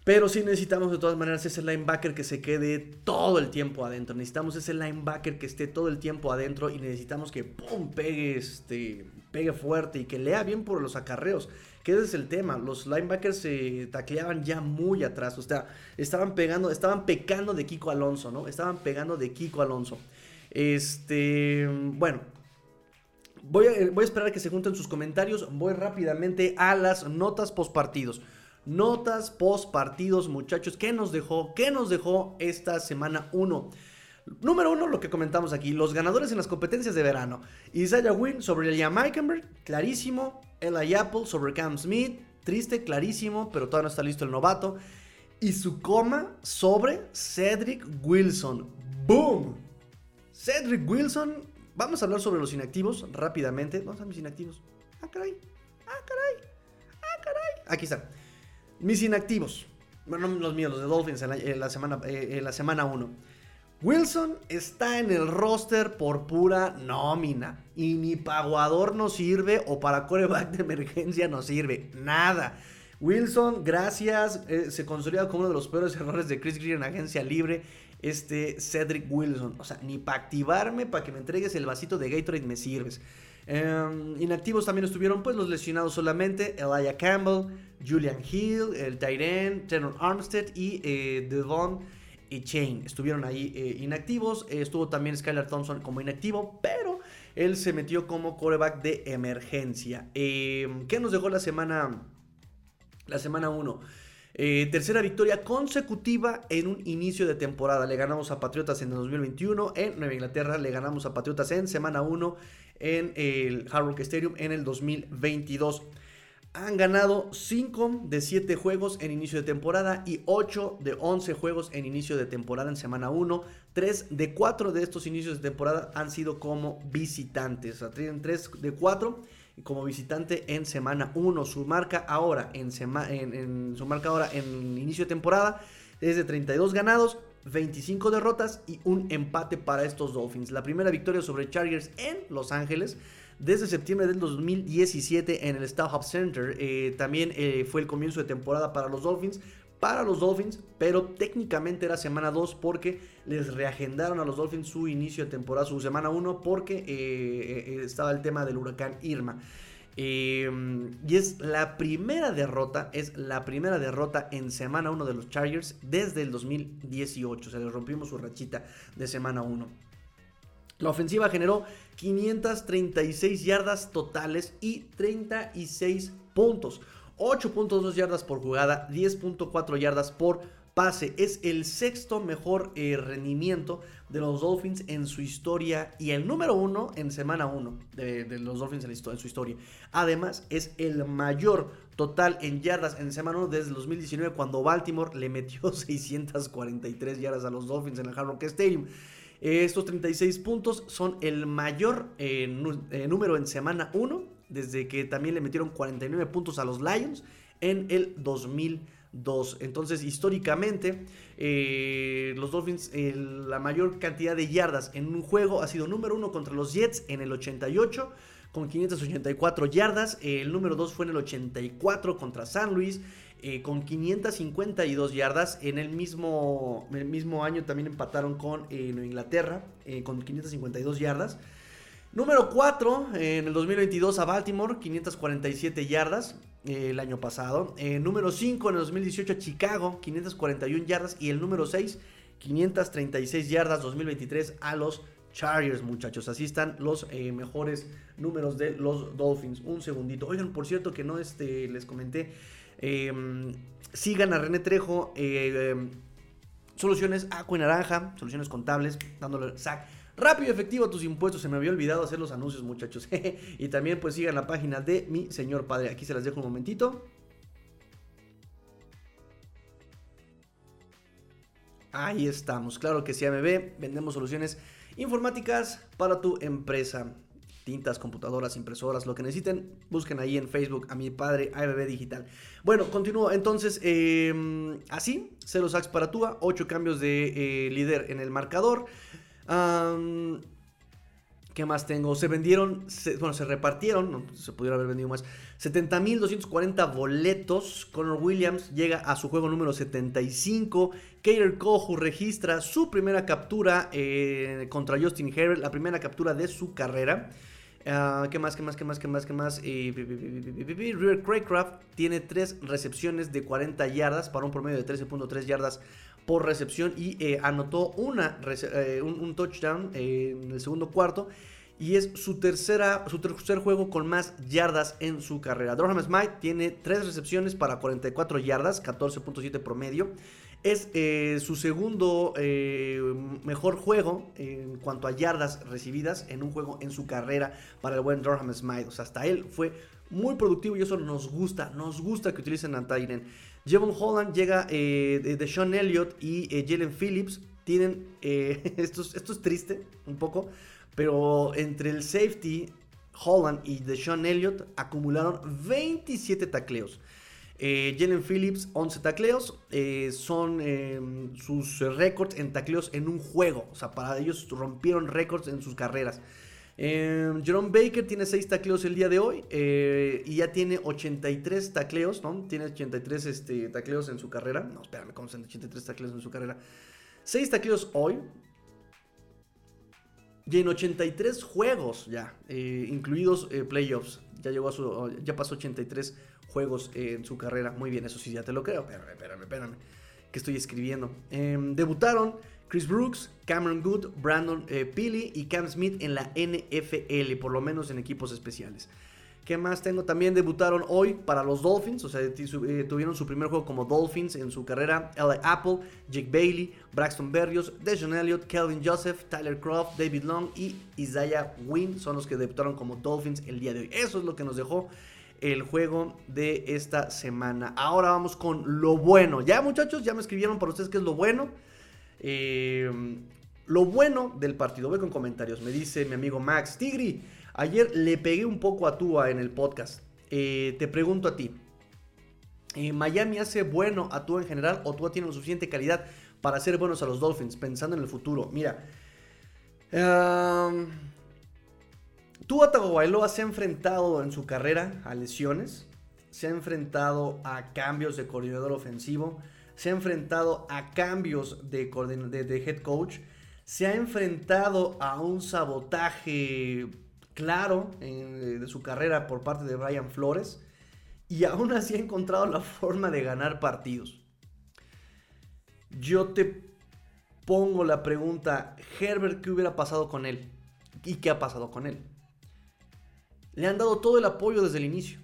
Pero sí necesitamos de todas maneras ese linebacker que se quede todo el tiempo adentro. Necesitamos ese linebacker que esté todo el tiempo adentro y necesitamos que pum, pegue, este, pegue fuerte y que lea bien por los acarreos que ese es el tema. Los linebackers se tacleaban ya muy atrás. O sea, estaban pegando, estaban pecando de Kiko Alonso, ¿no? Estaban pegando de Kiko Alonso. Este, bueno. Voy a, voy a esperar a que se junten sus comentarios. Voy rápidamente a las notas post partidos. Notas post partidos, muchachos. ¿Qué nos dejó? ¿Qué nos dejó esta semana 1? Número uno, lo que comentamos aquí, los ganadores en las competencias de verano. Isaiah Wynn sobre Liam Eikenberg, clarísimo. Eli Apple sobre Cam Smith, triste, clarísimo, pero todavía no está listo el novato. Y su coma sobre Cedric Wilson. ¡Boom! Cedric Wilson. Vamos a hablar sobre los inactivos rápidamente. ¿Dónde están mis inactivos? Ah, caray. Ah, caray. Ah, caray. Aquí están. Mis inactivos. Bueno, los míos, los de Dolphins en la, semana 1. Eh, la semana Wilson está en el roster por pura nómina. Y ni paguador no sirve o para coreback de emergencia no sirve. Nada. Wilson, gracias. Eh, se consolida como uno de los peores errores de Chris Greer en agencia libre. Este Cedric Wilson. O sea, ni para activarme, para que me entregues el vasito de Gatorade me sirves. Em, inactivos también estuvieron pues los lesionados solamente. Elijah Campbell, Julian Hill, el Tyren, Armstead y eh, Devon y Chain estuvieron ahí eh, inactivos. Eh, estuvo también Skylar Thompson como inactivo, pero él se metió como coreback de emergencia. Em, ¿Qué nos dejó la semana la semana 1? Eh, tercera victoria consecutiva en un inicio de temporada. Le ganamos a Patriotas en el 2021 en Nueva Inglaterra. Le ganamos a Patriotas en semana 1 en el Hard Rock Stadium en el 2022 han ganado 5 de 7 juegos en inicio de temporada y 8 de 11 juegos en inicio de temporada en semana 1. 3 de 4 de estos inicios de temporada han sido como visitantes. O sea, tienen 3 de 4 como visitante en semana 1. Su marca ahora en, en, su marca ahora en inicio de temporada es de 32 ganados, 25 derrotas y un empate para estos Dolphins. La primera victoria sobre Chargers en Los Ángeles desde septiembre del 2017 en el Starhub Center. Eh, también eh, fue el comienzo de temporada para los Dolphins. Para los Dolphins, pero técnicamente era semana 2 porque les reagendaron a los Dolphins su inicio de temporada, su semana 1, porque eh, estaba el tema del huracán Irma. Y es la primera derrota, es la primera derrota en semana 1 de los Chargers desde el 2018. O sea, les rompimos su rachita de semana 1. La ofensiva generó 536 yardas totales y 36 puntos. 8.2 yardas por jugada, 10.4 yardas por pase. Es el sexto mejor eh, rendimiento de los Dolphins en su historia y el número uno en semana 1 de, los Dolphins en, su historia. Además, es el mayor total en yardas en semana 1 desde el 2019 cuando Baltimore le metió 643 yardas a los Dolphins en el Hard Rock Stadium. Estos 36 puntos son el mayor eh, eh, número en semana 1, desde que también le metieron 49 puntos a los Lions en el 2002. Entonces, históricamente, eh, los Dolphins, la mayor cantidad de yardas en un juego ha sido número 1 contra los Jets en el 88 con 584 yardas. El número 2 fue en el 84 contra San Luis. Eh, con 552 yardas. En el mismo, el mismo año también empataron con eh, Inglaterra eh, con 552 yardas. Número 4, en el 2022 a Baltimore, 547 yardas eh, el año pasado. Eh, número 5 en el 2018 a Chicago, 541 yardas. Y el número 6, 536 yardas 2023 a los Chargers, muchachos. Así están los eh, mejores números de los Dolphins. Un segundito. Oigan, por cierto que no este, les comenté. Em, sigan a René Trejo. Em, soluciones agua y naranja. Soluciones contables. Dándole sac rápido y efectivo tus impuestos. Se me había olvidado hacer los anuncios, muchachos. y también pues sigan la página de mi señor padre. Aquí se las dejo un momentito. Ahí estamos, claro que sí, AMB, vendemos soluciones informáticas para tu empresa. Tintas, computadoras, impresoras, lo que necesiten, busquen ahí en Facebook a mi padre AMB Digital. Bueno, continúo. Entonces, em, así, 0 sacks para Tua, 8 cambios de eh, líder en el marcador. ¿Qué más tengo? Se vendieron, bueno, se repartieron, no, se pudiera haber vendido más, 70.240 boletos. Connor Williams llega a su juego número 75. Kater Kohu registra su primera captura eh, contra Justin Herbert, la primera captura de su carrera. Ah, ¿Qué más? ¿Qué más? ¿Qué más? ¿Qué más? ¿Qué más? Eh, River Craycraft tiene tres recepciones de 40 yardas para un promedio de 13.3 yardas por recepción y eh, anotó una, eh, un, touchdown en el segundo cuarto. Y es su, tercera, su tercer juego con más yardas en su carrera. Durham Smite tiene tres recepciones para 44 yardas, 14.7 promedio. Es eh, su segundo mejor juego en cuanto a yardas recibidas en un juego en su carrera para el buen Durham Smite. O sea, hasta él fue muy productivo y eso nos gusta. Nos gusta que utilicen a Tyren. Jevon Holland llega eh, de, Sean Elliott y eh, Jalen Phillips. Tienen. Eh, esto, esto, es triste un poco. Pero entre el safety Holland y de Sean Elliott acumularon 27 tacleos. Jalen Phillips, 11 tacleos. son sus récords en tacleos en un juego. O sea, para ellos rompieron récords en sus carreras. Eh, Jerome Baker tiene 6 tacleos el día de hoy eh, y ya tiene 83 tacleos, ¿no? Tiene 83 este, tacleos en su carrera. No, espérame, ¿cómo son 83 tacleos en su carrera? 6 tacleos hoy. Y en 83 juegos ya, eh, incluidos eh, playoffs. Ya llegó a su. Ya pasó 83 juegos en su carrera. Muy bien, eso sí, ya te lo creo. Espérame, espérame, espérame. Que estoy escribiendo. Em, debutaron Chris Brooks, Cameron Good, Brandon eh, y Cam Smith en la NFL, por lo menos en equipos especiales. ¿Qué más tengo? También debutaron hoy para los Dolphins, o sea, eh, tuvieron su primer juego como Dolphins en su carrera. L.A. Apple, Jake Bailey, Braxton Berrios, Deshaun Elliott, Kelvin Joseph, Tyler Croft, David Long y Isaiah Wynn son los que debutaron como Dolphins el día de hoy. Eso es lo que nos dejó el juego de esta semana. Ahora vamos con lo bueno. Ya muchachos, ya me escribieron para ustedes qué es lo bueno. Eh, lo bueno del partido, voy con comentarios. Me dice mi amigo Max Tigri. Ayer le pegué un poco a Tua en el podcast. Eh, te pregunto a ti. Eh, ¿Miami hace bueno a Tua en general o Tua tiene la suficiente calidad para ser buenos a los Dolphins pensando en el futuro? Mira. Um, Tua Tagovailoa se ha enfrentado en su carrera a lesiones. Se ha enfrentado a cambios de coordinador ofensivo se ha enfrentado a cambios de, head coach, se ha enfrentado a un sabotaje claro de su carrera por parte de Brian Flores y aún así ha encontrado la forma de ganar partidos. Yo te pongo la pregunta, Herbert, ¿qué hubiera pasado con él? ¿Y qué ha pasado con él? Le han dado todo el apoyo desde el inicio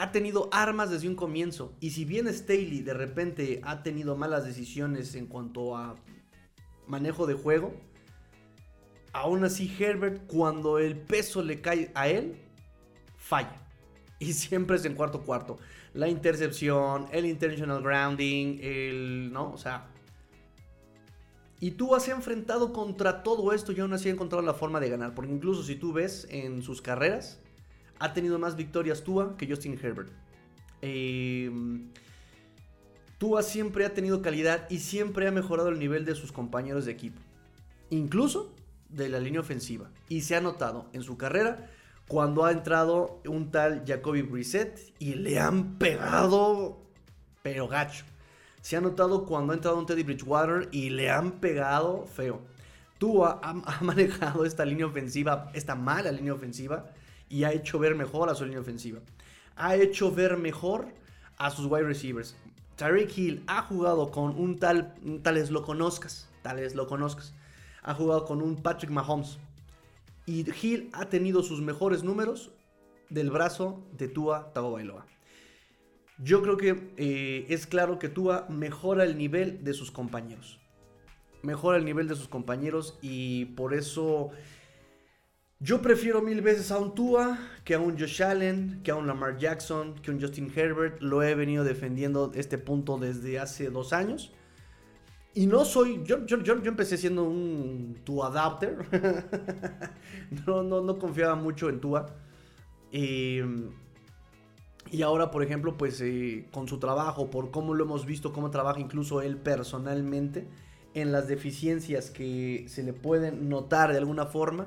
ha tenido armas desde un comienzo. Y si bien Staley de repente ha tenido malas decisiones en cuanto a manejo de juego, aún así Herbert, cuando el peso le cae a él, falla. Y siempre es en cuarto cuarto. La intercepción, el intentional grounding, el. ¿No? O sea. Y tú has enfrentado contra todo esto y aún así ha encontrado la forma de ganar. Porque incluso si tú ves en sus carreras, ha tenido más victorias Tua que Justin Herbert. Eh, Tua siempre ha tenido calidad y siempre ha mejorado el nivel de sus compañeros de equipo. Incluso de la línea ofensiva. Y se ha notado en su carrera cuando ha entrado un tal Jacoby Brissett y le han pegado, pero gacho. Se ha notado cuando ha entrado un Teddy Bridgewater y le han pegado feo. Tua ha, ha manejado esta línea ofensiva, esta mala línea ofensiva, y ha hecho ver mejor a su línea ofensiva. Ha hecho ver mejor a sus wide receivers. Tyreek Hill ha jugado con un tal, tales lo conozcas, tales lo conozcas. Ha jugado con un Patrick Mahomes. Y Hill ha tenido sus mejores números del brazo de Tua Tagovailoa. Yo creo que eh, es claro que Tua mejora el nivel de sus compañeros. Mejora el nivel de sus compañeros y por eso yo prefiero mil veces a un Tua que a un Josh Allen, que a un Lamar Jackson, que a un Justin Herbert. Lo he venido defendiendo este punto desde hace dos años. Y no soy, yo, yo, yo, empecé siendo un Tua adapter. no, no, no confiaba mucho en Tua. Y... Y ahora, por ejemplo, pues eh, con su trabajo, por cómo lo hemos visto, cómo trabaja incluso él personalmente, en las deficiencias que se le pueden notar de alguna forma,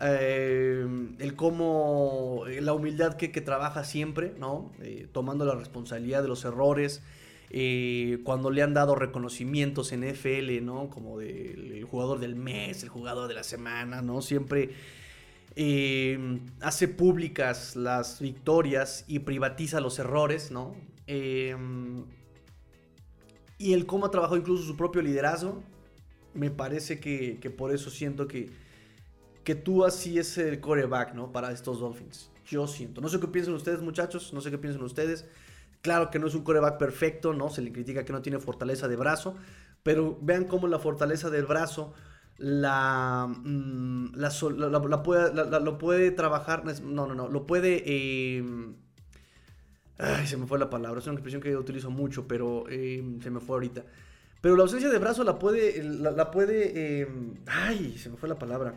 eh, el cómo, eh, la humildad que, trabaja siempre, ¿no? tomando la responsabilidad de los errores, cuando le han dado reconocimientos en FL, ¿no? Como del jugador del mes, el jugador de la semana, ¿no? Siempre Em, hace públicas las victorias y privatiza los errores, ¿no? Em, y el cómo ha trabajado incluso su propio liderazgo, me parece que, por eso siento que, que tú así es el coreback, ¿no? Para estos Dolphins. Yo siento. No sé qué piensan ustedes, muchachos, no sé qué piensan ustedes. Claro que no es un coreback perfecto, ¿no? Se le critica que no tiene fortaleza de brazo, pero vean cómo la fortaleza del brazo la, mm, la, lo puede trabajar, no, no, no, lo puede... Em, ay, se me fue la palabra, es una expresión que yo utilizo mucho, pero em, se me fue ahorita. Pero la ausencia de brazo la puede, la, puede, em, ay, se me fue la palabra.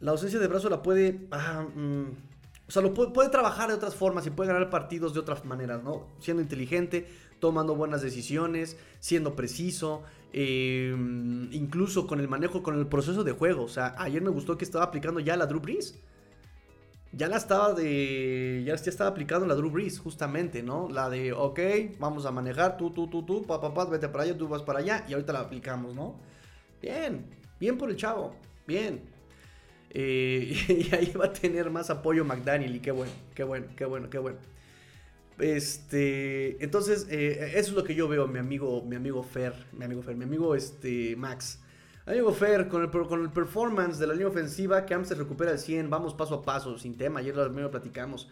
La ausencia de brazo la puede, ah, mm, o sea, lo puede, trabajar de otras formas y puede ganar partidos de otras maneras, ¿no? Siendo inteligente, tomando buenas decisiones, siendo preciso, Em, incluso con el manejo, con el proceso de juego. O sea, ayer me gustó que estaba aplicando ya la Drew Brees. Ya la estaba de. Ya, estaba aplicando la Drew Brees, justamente, ¿no? La de, ok, vamos a manejar, tú, tú, tú, tú, papá, papá, vete para allá, tú vas para allá, y ahorita la aplicamos, ¿no? Bien, bien por el chavo, bien. Eh, y ahí va a tener más apoyo McDaniel, y qué bueno, qué bueno, qué bueno, qué bueno. Este, entonces, eh, eso es lo que yo veo, mi amigo, mi amigo Fer, mi amigo Fer, mi amigo este, Max. Amigo Fer, con el, con el performance de la línea ofensiva, que se recupera al 100, vamos paso a paso, sin tema, ayer lo platicamos.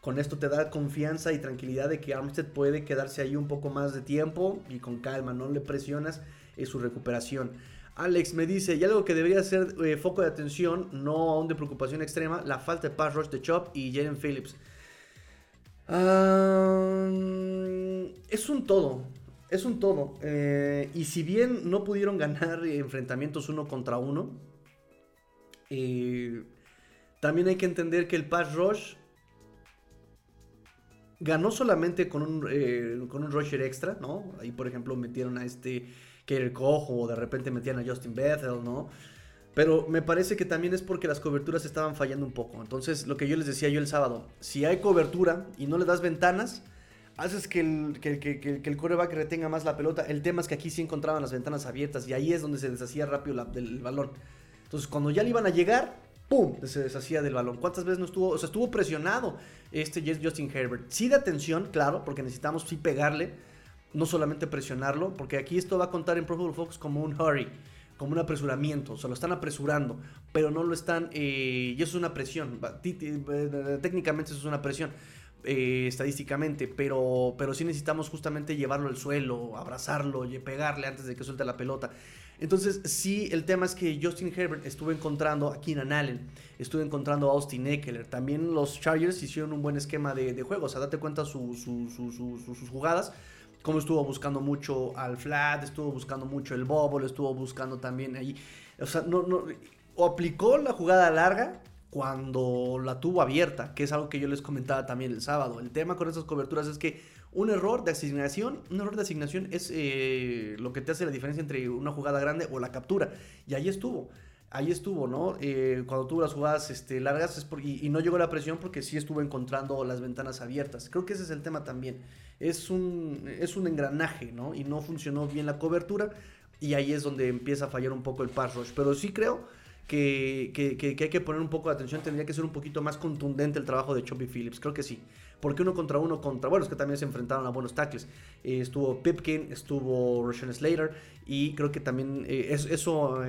Con esto te da confianza y tranquilidad de que Armstead puede quedarse ahí un poco más de tiempo y con calma, no le presionas es su recuperación. Alex me dice, y algo que debería ser eh, foco de atención, no aún de preocupación extrema, la falta de pass rush de Chop y Jalen Phillips es un todo. Es un todo. Eh, y si bien no pudieron ganar enfrentamientos uno contra uno, eh, también hay que entender que el Pass Rush ganó solamente con un, con un rusher extra, ¿no? Ahí, por ejemplo, metieron a este Kerr Cojo o de repente metían a Justin Bethel, ¿no? Pero me parece que también es porque las coberturas estaban fallando un poco. Entonces, lo que yo les decía yo el sábado, si hay cobertura y no le das ventanas, haces que el, que, que, el coreback retenga más la pelota. El tema es que aquí sí encontraban las ventanas abiertas y ahí es donde se deshacía rápido el balón. Entonces, cuando ya le iban a llegar, ¡pum! Se deshacía del balón. ¿Cuántas veces no estuvo? O sea, estuvo presionado este Justin Herbert. Sí de atención, claro, porque necesitamos sí pegarle, no solamente presionarlo, porque aquí esto va a contar en Pro Football Focus como un hurry como un apresuramiento, o sea, lo están apresurando, pero no lo están, eh, y eso es una presión, eh, técnicamente eso es una presión, eh, estadísticamente, pero, pero sí necesitamos justamente llevarlo al suelo, abrazarlo, y pegarle antes de que suelte la pelota. Entonces, sí, el tema es que Justin Herbert estuvo encontrando a Keenan Allen, estuvo encontrando a Austin Eckler. También los Chargers hicieron un buen esquema de, juego, o sea, date cuenta sus jugadas como estuvo buscando mucho al flat, estuvo buscando mucho el bobble, estuvo buscando también ahí. O sea, no, no, o aplicó la jugada larga cuando la tuvo abierta, que es algo que yo les comentaba también el sábado. El tema con estas coberturas es que un error de asignación, un error de asignación es eh, lo que te hace la diferencia entre una jugada grande o la captura. Y ahí estuvo ahí estuvo, ¿no? Eh, cuando tuvo las jugadas este, largas es y, no llegó la presión porque sí estuvo encontrando las ventanas abiertas. Creo que ese es el tema también. Es un, es un engranaje, ¿no? Y no funcionó bien la cobertura. Y ahí es donde empieza a fallar un poco el pass rush. Pero sí creo que, hay que poner un poco de atención. Tendría que ser un poquito más contundente el trabajo de Chubby Phillips. Creo que sí. Porque uno contra uno contra. Bueno, es que también se enfrentaron a buenos tackles. Eh, estuvo Pipkin, estuvo Roshan Slater. Y creo que también eh, eso.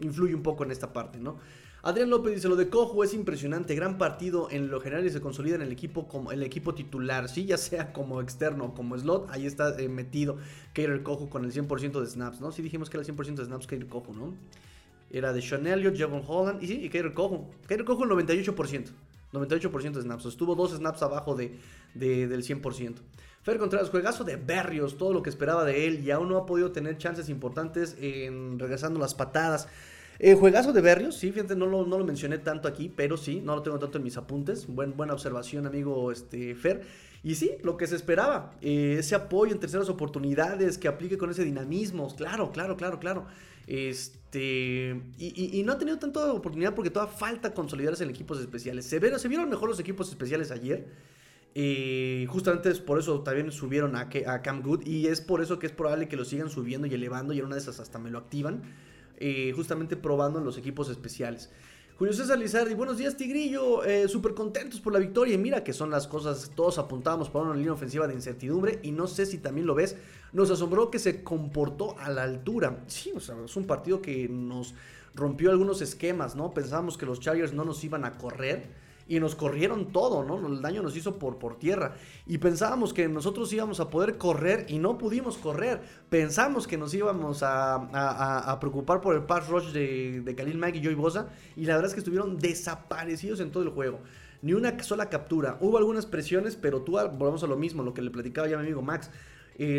Influye un poco en esta parte, ¿no? Adrián López dice, lo de Cojo es impresionante, gran partido en lo general y se consolida en el equipo como el equipo titular, sí, ya sea como externo o como slot, ahí está eh, metido Kater Cojo con el 100% de snaps, ¿no? Sí dijimos que era el 100% de snaps Kater Cojo, ¿no? Era de Sean Elliott, Javon Holland y sí, y Kater Cojo. Kater Cojo el 98%, 98% de snaps, estuvo dos snaps abajo de, del 100%. Fer Contreras, juegazo de Berrios, todo lo que esperaba de él y aún no ha podido tener chances importantes en regresando las patadas. Eh, juegazo de Berrios, sí, fíjate, no lo, mencioné tanto aquí, pero sí, no lo tengo tanto en mis apuntes. Buen, buena observación, amigo este, Fer. Y sí, lo que se esperaba, eh, ese apoyo en terceras oportunidades, que aplique con ese dinamismo, claro, claro, claro, claro. Este, y, no ha tenido tanta oportunidad porque todavía falta consolidarse en equipos especiales. Se, vieron, se vieron mejor los equipos especiales ayer. Eh, justamente es por eso también subieron a, Cam Good y es por eso que es probable que lo sigan subiendo y elevando y en una de esas hasta me lo activan. Eh, justamente probando en los equipos especiales. Julio César Lizardi, buenos días Tigrillo, eh, súper contentos por la victoria y mira que son las cosas, todos apuntábamos por una línea ofensiva de incertidumbre y no sé si también lo ves, nos asombró que se comportó a la altura, sí, o sea, es un partido que nos rompió algunos esquemas, ¿no? Pensábamos que los Chargers no nos iban a correr, y nos corrieron todo, ¿no? El daño nos hizo por, por tierra. Y pensábamos que nosotros íbamos a poder correr y no pudimos correr. Pensamos que nos íbamos a, preocupar por el pass rush de, de Khalil Mack y Joey Bosa. Y la verdad es que estuvieron desaparecidos en todo el juego. Ni una sola captura. Hubo algunas presiones, pero tú volvemos a lo mismo, lo que le platicaba ya mi amigo Max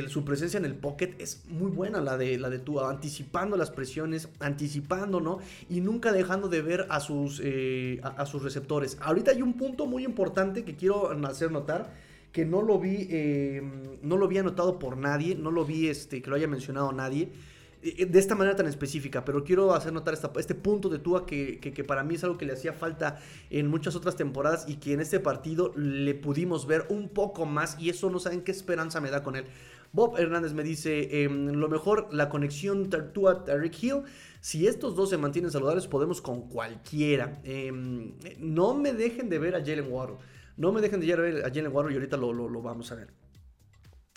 su presencia en el pocket es muy buena, la de, la de Tua, anticipando las presiones, anticipando, ¿no? Y nunca dejando de ver a sus, eh, a, sus receptores. Ahorita hay un punto muy importante que quiero hacer notar, que no lo vi, eh, no lo había notado por nadie, no lo vi este, que lo haya mencionado nadie eh, de esta manera tan específica, pero quiero hacer notar este punto de Tua que, que, para mí es algo que le hacía falta en muchas otras temporadas y que en este partido le pudimos ver un poco más y eso no saben qué esperanza me da con él. Bob Hernández me dice, em, lo mejor, la conexión Tua-Tariq Hill. Si estos dos se mantienen saludables, podemos con cualquiera. Em, no me dejen de ver a Jalen Waddle. No me dejen de ver a Jalen Waddle y ahorita lo, lo vamos a ver.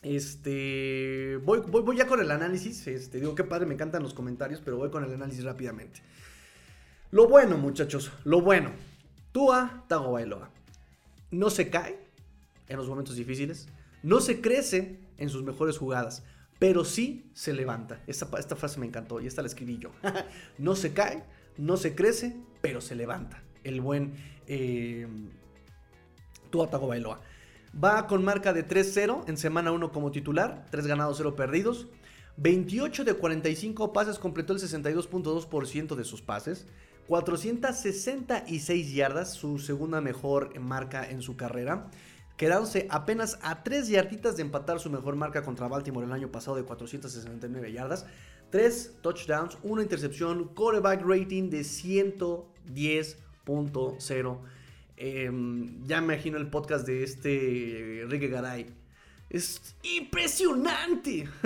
Este, voy, voy, ya con el análisis. Este, digo que padre, me encantan los comentarios, pero voy con el análisis rápidamente. Lo bueno, muchachos, lo bueno. Tua Tagovailoa no se cae en los momentos difíciles, no se crece en sus mejores jugadas, pero sí se levanta. Esta, esta frase me encantó y esta la escribí yo. no se cae, no se crece, pero se levanta. El buen eh, Tua Tagovailoa. Va con marca de 3-0 en semana 1 como titular, 3 ganados, 0 perdidos. 28 de 45 pases completó el 62.2% de sus pases. 466 yardas, su segunda mejor marca en su carrera. Quedándose apenas a 3 yarditas de empatar su mejor marca contra Baltimore el año pasado de 469 yardas. 3 touchdowns, una intercepción, quarterback rating de 110.0 Em, ya imagino el podcast de este Enrique Garay. Es impresionante.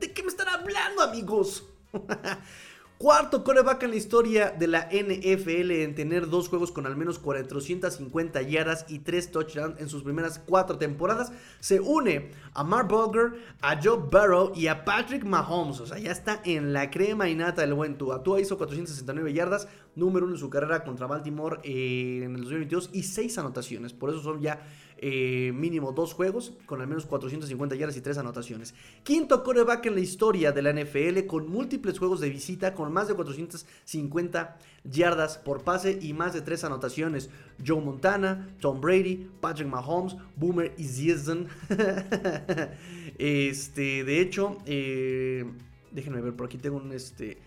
¿De qué me están hablando, amigos? Cuarto coreback en la historia de la NFL en tener dos juegos con al menos 450 yardas y tres touchdowns en sus primeras cuatro temporadas. Se une a Mark Bulger, a Joe Burrow y a Patrick Mahomes. O sea, ya está en la crema y nata del buen Tua. Tua hizo 469 yardas, número uno en su carrera contra Baltimore eh, en el 2022 y seis anotaciones. Por eso son ya eh, mínimo dos juegos con al menos 450 yardas y tres anotaciones. Quinto coreback en la historia de la NFL con múltiples juegos de visita con más de 450 yardas por pase y más de tres anotaciones. Joe Montana, Tom Brady, Patrick Mahomes, Boomer y Ziesden. este, de hecho, eh, déjenme ver, por aquí tengo un este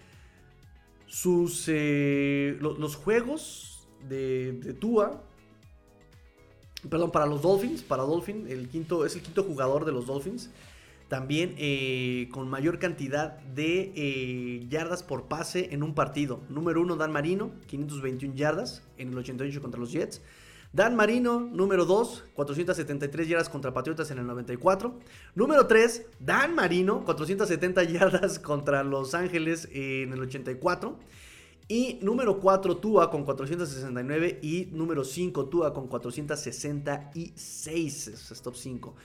sus eh, los juegos de, de Tua Perdón, para los Dolphins, para Dolphin, el quinto, es el quinto jugador de los Dolphins. También eh, con mayor cantidad de eh, yardas por pase en un partido. Número uno, Dan Marino, 521 yardas en el 88 contra los Jets. Dan Marino, número 2, 473 yardas contra Patriotas en el 94. Número 3, Dan Marino, 470 yardas contra Los Ángeles en el 84. Y número 4, Tua con 469. Y número 5, Tua con 466. Es top 5.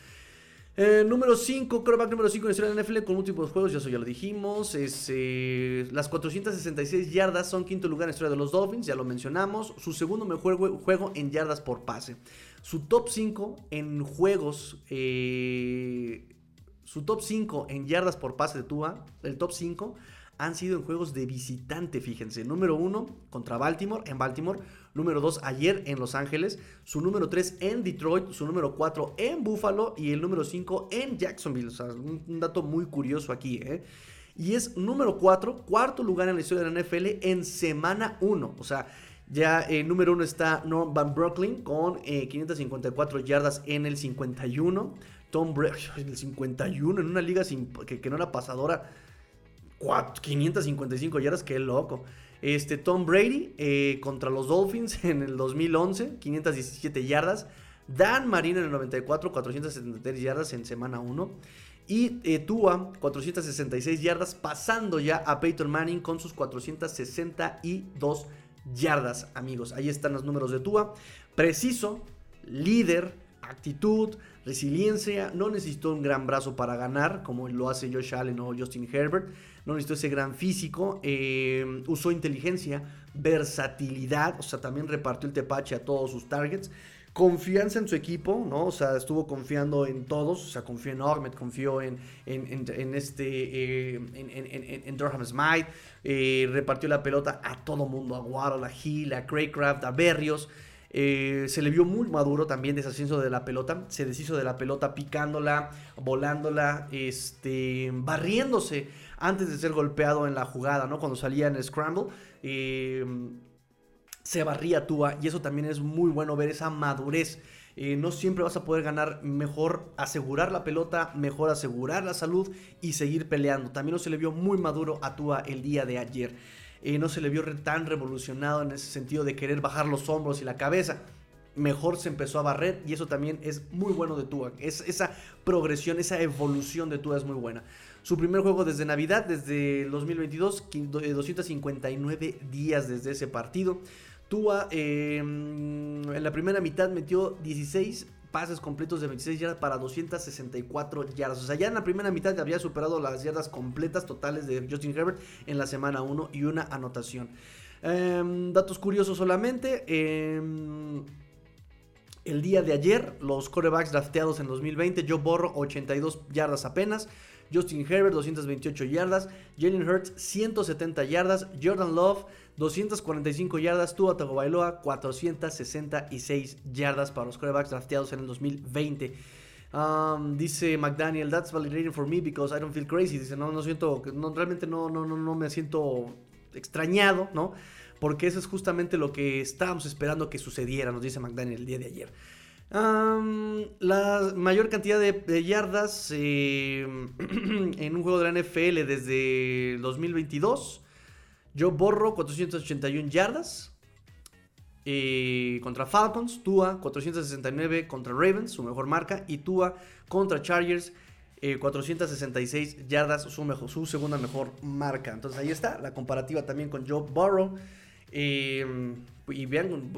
Eh, número 5, quarterback número 5 en la historia de NFL con múltiples juegos, ya eso ya lo dijimos. Es, eh, las 466 yardas son quinto lugar en la historia de los Dolphins, ya lo mencionamos. Su segundo mejor juego en yardas por pase. Su top 5 en juegos, eh, su top 5 en yardas por pase de Tua, el top 5 han sido en juegos de visitante, fíjense. Número 1 contra Baltimore, en Baltimore número 2 ayer en Los Ángeles, su número 3 en Detroit, su número 4 en Buffalo y el número 5 en Jacksonville. O sea, un, dato muy curioso aquí, ¿eh? Y es número 4, cuarto lugar en la historia de la NFL en semana 1. O sea, ya en número 1 está Norm Van Brooklyn con 554 eh, yardas en el 51. Tom Brady en el 51 en una liga que, que, no era pasadora. 555 yardas, qué loco. Este, Tom Brady eh, contra los Dolphins en el 2011, 517 yardas. Dan Marino en el 94, 473 yardas en semana 1. Y eh, Tua, 466 yardas, pasando ya a Peyton Manning con sus 462 yardas, amigos. Ahí están los números de Tua. Preciso, líder, actitud, resiliencia. No necesitó un gran brazo para ganar, como lo hace Josh Allen o Justin Herbert no necesitó ese gran físico, eh, usó inteligencia, versatilidad, o sea, también repartió el tepache a todos sus targets. Confianza en su equipo, ¿no? O sea, estuvo confiando en todos, o sea, confió en Ahmed, confió en, en, este, eh, en, Durham Smite, eh, repartió la pelota a todo mundo, a Waddle, a Hill, a Craycraft, a Berrios. Se le vio muy maduro también deshaciendo de la pelota. Se deshizo de la pelota picándola, volándola, este, barriéndose antes de ser golpeado en la jugada, ¿no? Cuando salía en el scramble. Eh, se barría Tua y eso también es muy bueno ver esa madurez. Eh, no siempre vas a poder ganar, mejor asegurar la pelota, mejor asegurar la salud y seguir peleando. También no se le vio muy maduro a Tua el día de ayer. Eh, no se le vio tan revolucionado en ese sentido de querer bajar los hombros y la cabeza. Mejor se empezó a barrer y eso también es muy bueno de Tua. Es, esa progresión, esa evolución de Tua es muy buena. Su primer juego desde Navidad, desde el 2022, 259 eh, días desde ese partido. Tua em, en la primera mitad metió 16 pases completos de 26 yardas para 264 yardas. O sea, ya en la primera mitad había superado las yardas completas totales de Justin Herbert en la semana 1 y una anotación. Em, datos curiosos solamente. Em, el día de ayer, los corebacks drafteados en 2020, Joe Borro 82 yardas apenas. Justin Herbert 228 yardas, Jalen Hurts 170 yardas, Jordan Love 245 yardas, Tua Tagovailoa 466 yardas para los quarterbacks drafteados en el 2020. Um, dice McDaniel, that's validating for me because I don't feel crazy. Dice, no, no siento, no, realmente no, no, no, no me siento extrañado, ¿no? Porque eso es justamente lo que estábamos esperando que sucediera, nos dice McDaniel el día de ayer la mayor cantidad de, yardas eh, en un juego de la NFL desde 2022. Yo borro 481 yardas eh, contra Falcons. Tua 469 contra Ravens, su mejor marca. Y Tua contra Chargers. 466 eh, yardas, su, segunda mejor marca. Entonces ahí está, la comparativa también con Joe Burrow. y vean,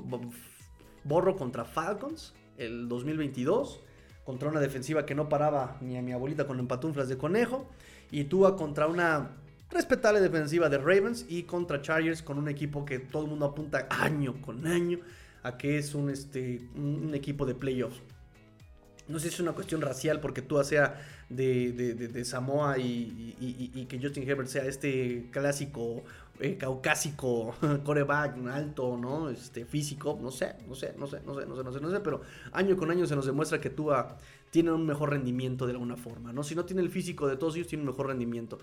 Borro contra Falcons el 2022 contra una defensiva que no paraba ni a mi abuelita con empatuflas de conejo. Y Tua contra una respetable defensiva de Ravens y contra Chargers con un equipo que todo el mundo apunta año con año a que es un, este, un equipo de playoffs. No sé si es una cuestión racial porque Tua sea de, Samoa y, que Justin Herbert sea este clásico eh, caucásico, coreback alto, ¿no? Este, físico, no sé, no sé, no sé, no sé, no sé, no sé, no sé, pero año con año se nos demuestra que Tua tiene un mejor rendimiento de alguna forma, ¿no? Si no tiene el físico de todos ellos, tiene un mejor rendimiento.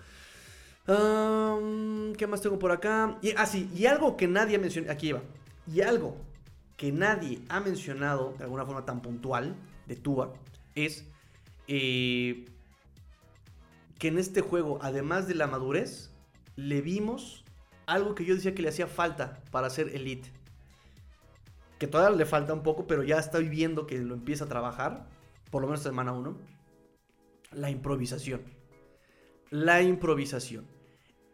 ¿Qué más tengo por acá? Y, ah, sí, y algo que nadie ha mencionado, aquí va, y algo que nadie ha mencionado de alguna forma tan puntual de Tua es eh, que en este juego, además de la madurez, le vimos algo que yo decía que le hacía falta para ser elite. que todavía le falta un poco, pero ya estoy viendo que lo empieza a trabajar, por lo menos semana 1, la improvisación. La improvisación.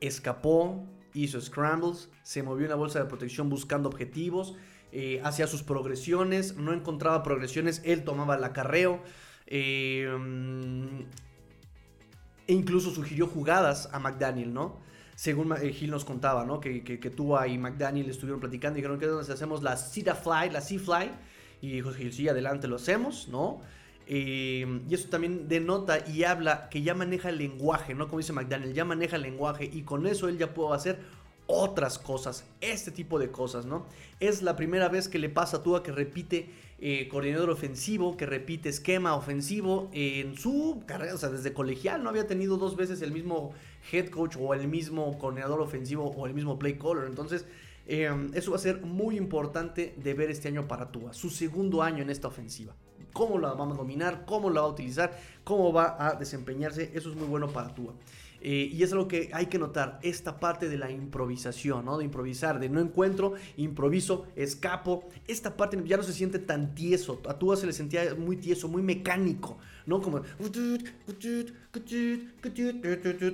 Escapó, hizo scrambles, se movió en la bolsa de protección buscando objetivos, eh, hacía sus progresiones, no encontraba progresiones, él tomaba el acarreo. Eh, e incluso sugirió jugadas a McDaniel, ¿no? Según eh, Gil nos contaba, ¿no? Que, que, tú y McDaniel estuvieron platicando y dijeron que donde hacemos la Cita Fly, la Sea Fly. Y dijo Gil, sí, adelante lo hacemos, ¿no? Eh, y eso también denota y habla que ya maneja el lenguaje, ¿no? Como dice McDaniel, ya maneja el lenguaje y con eso él ya puede hacer otras cosas, este tipo de cosas, ¿no? Es la primera vez que le pasa a Tua que repite eh, coordinador ofensivo, que repite esquema ofensivo en su carrera, o sea, desde colegial no había tenido dos veces el mismo head coach o el mismo coordinador ofensivo o el mismo play caller, entonces eh, eso va a ser muy importante de ver este año para Tua, su segundo año en esta ofensiva. Cómo la vamos a dominar, cómo la va a utilizar, cómo va a desempeñarse, eso es muy bueno para Tua. Eh, y es lo que hay que notar, esta parte de la improvisación, ¿no? De improvisar, de no encuentro, improviso, escapo. Esta parte ya no se siente tan tieso. A Tua se le sentía muy tieso, muy mecánico, ¿no? Como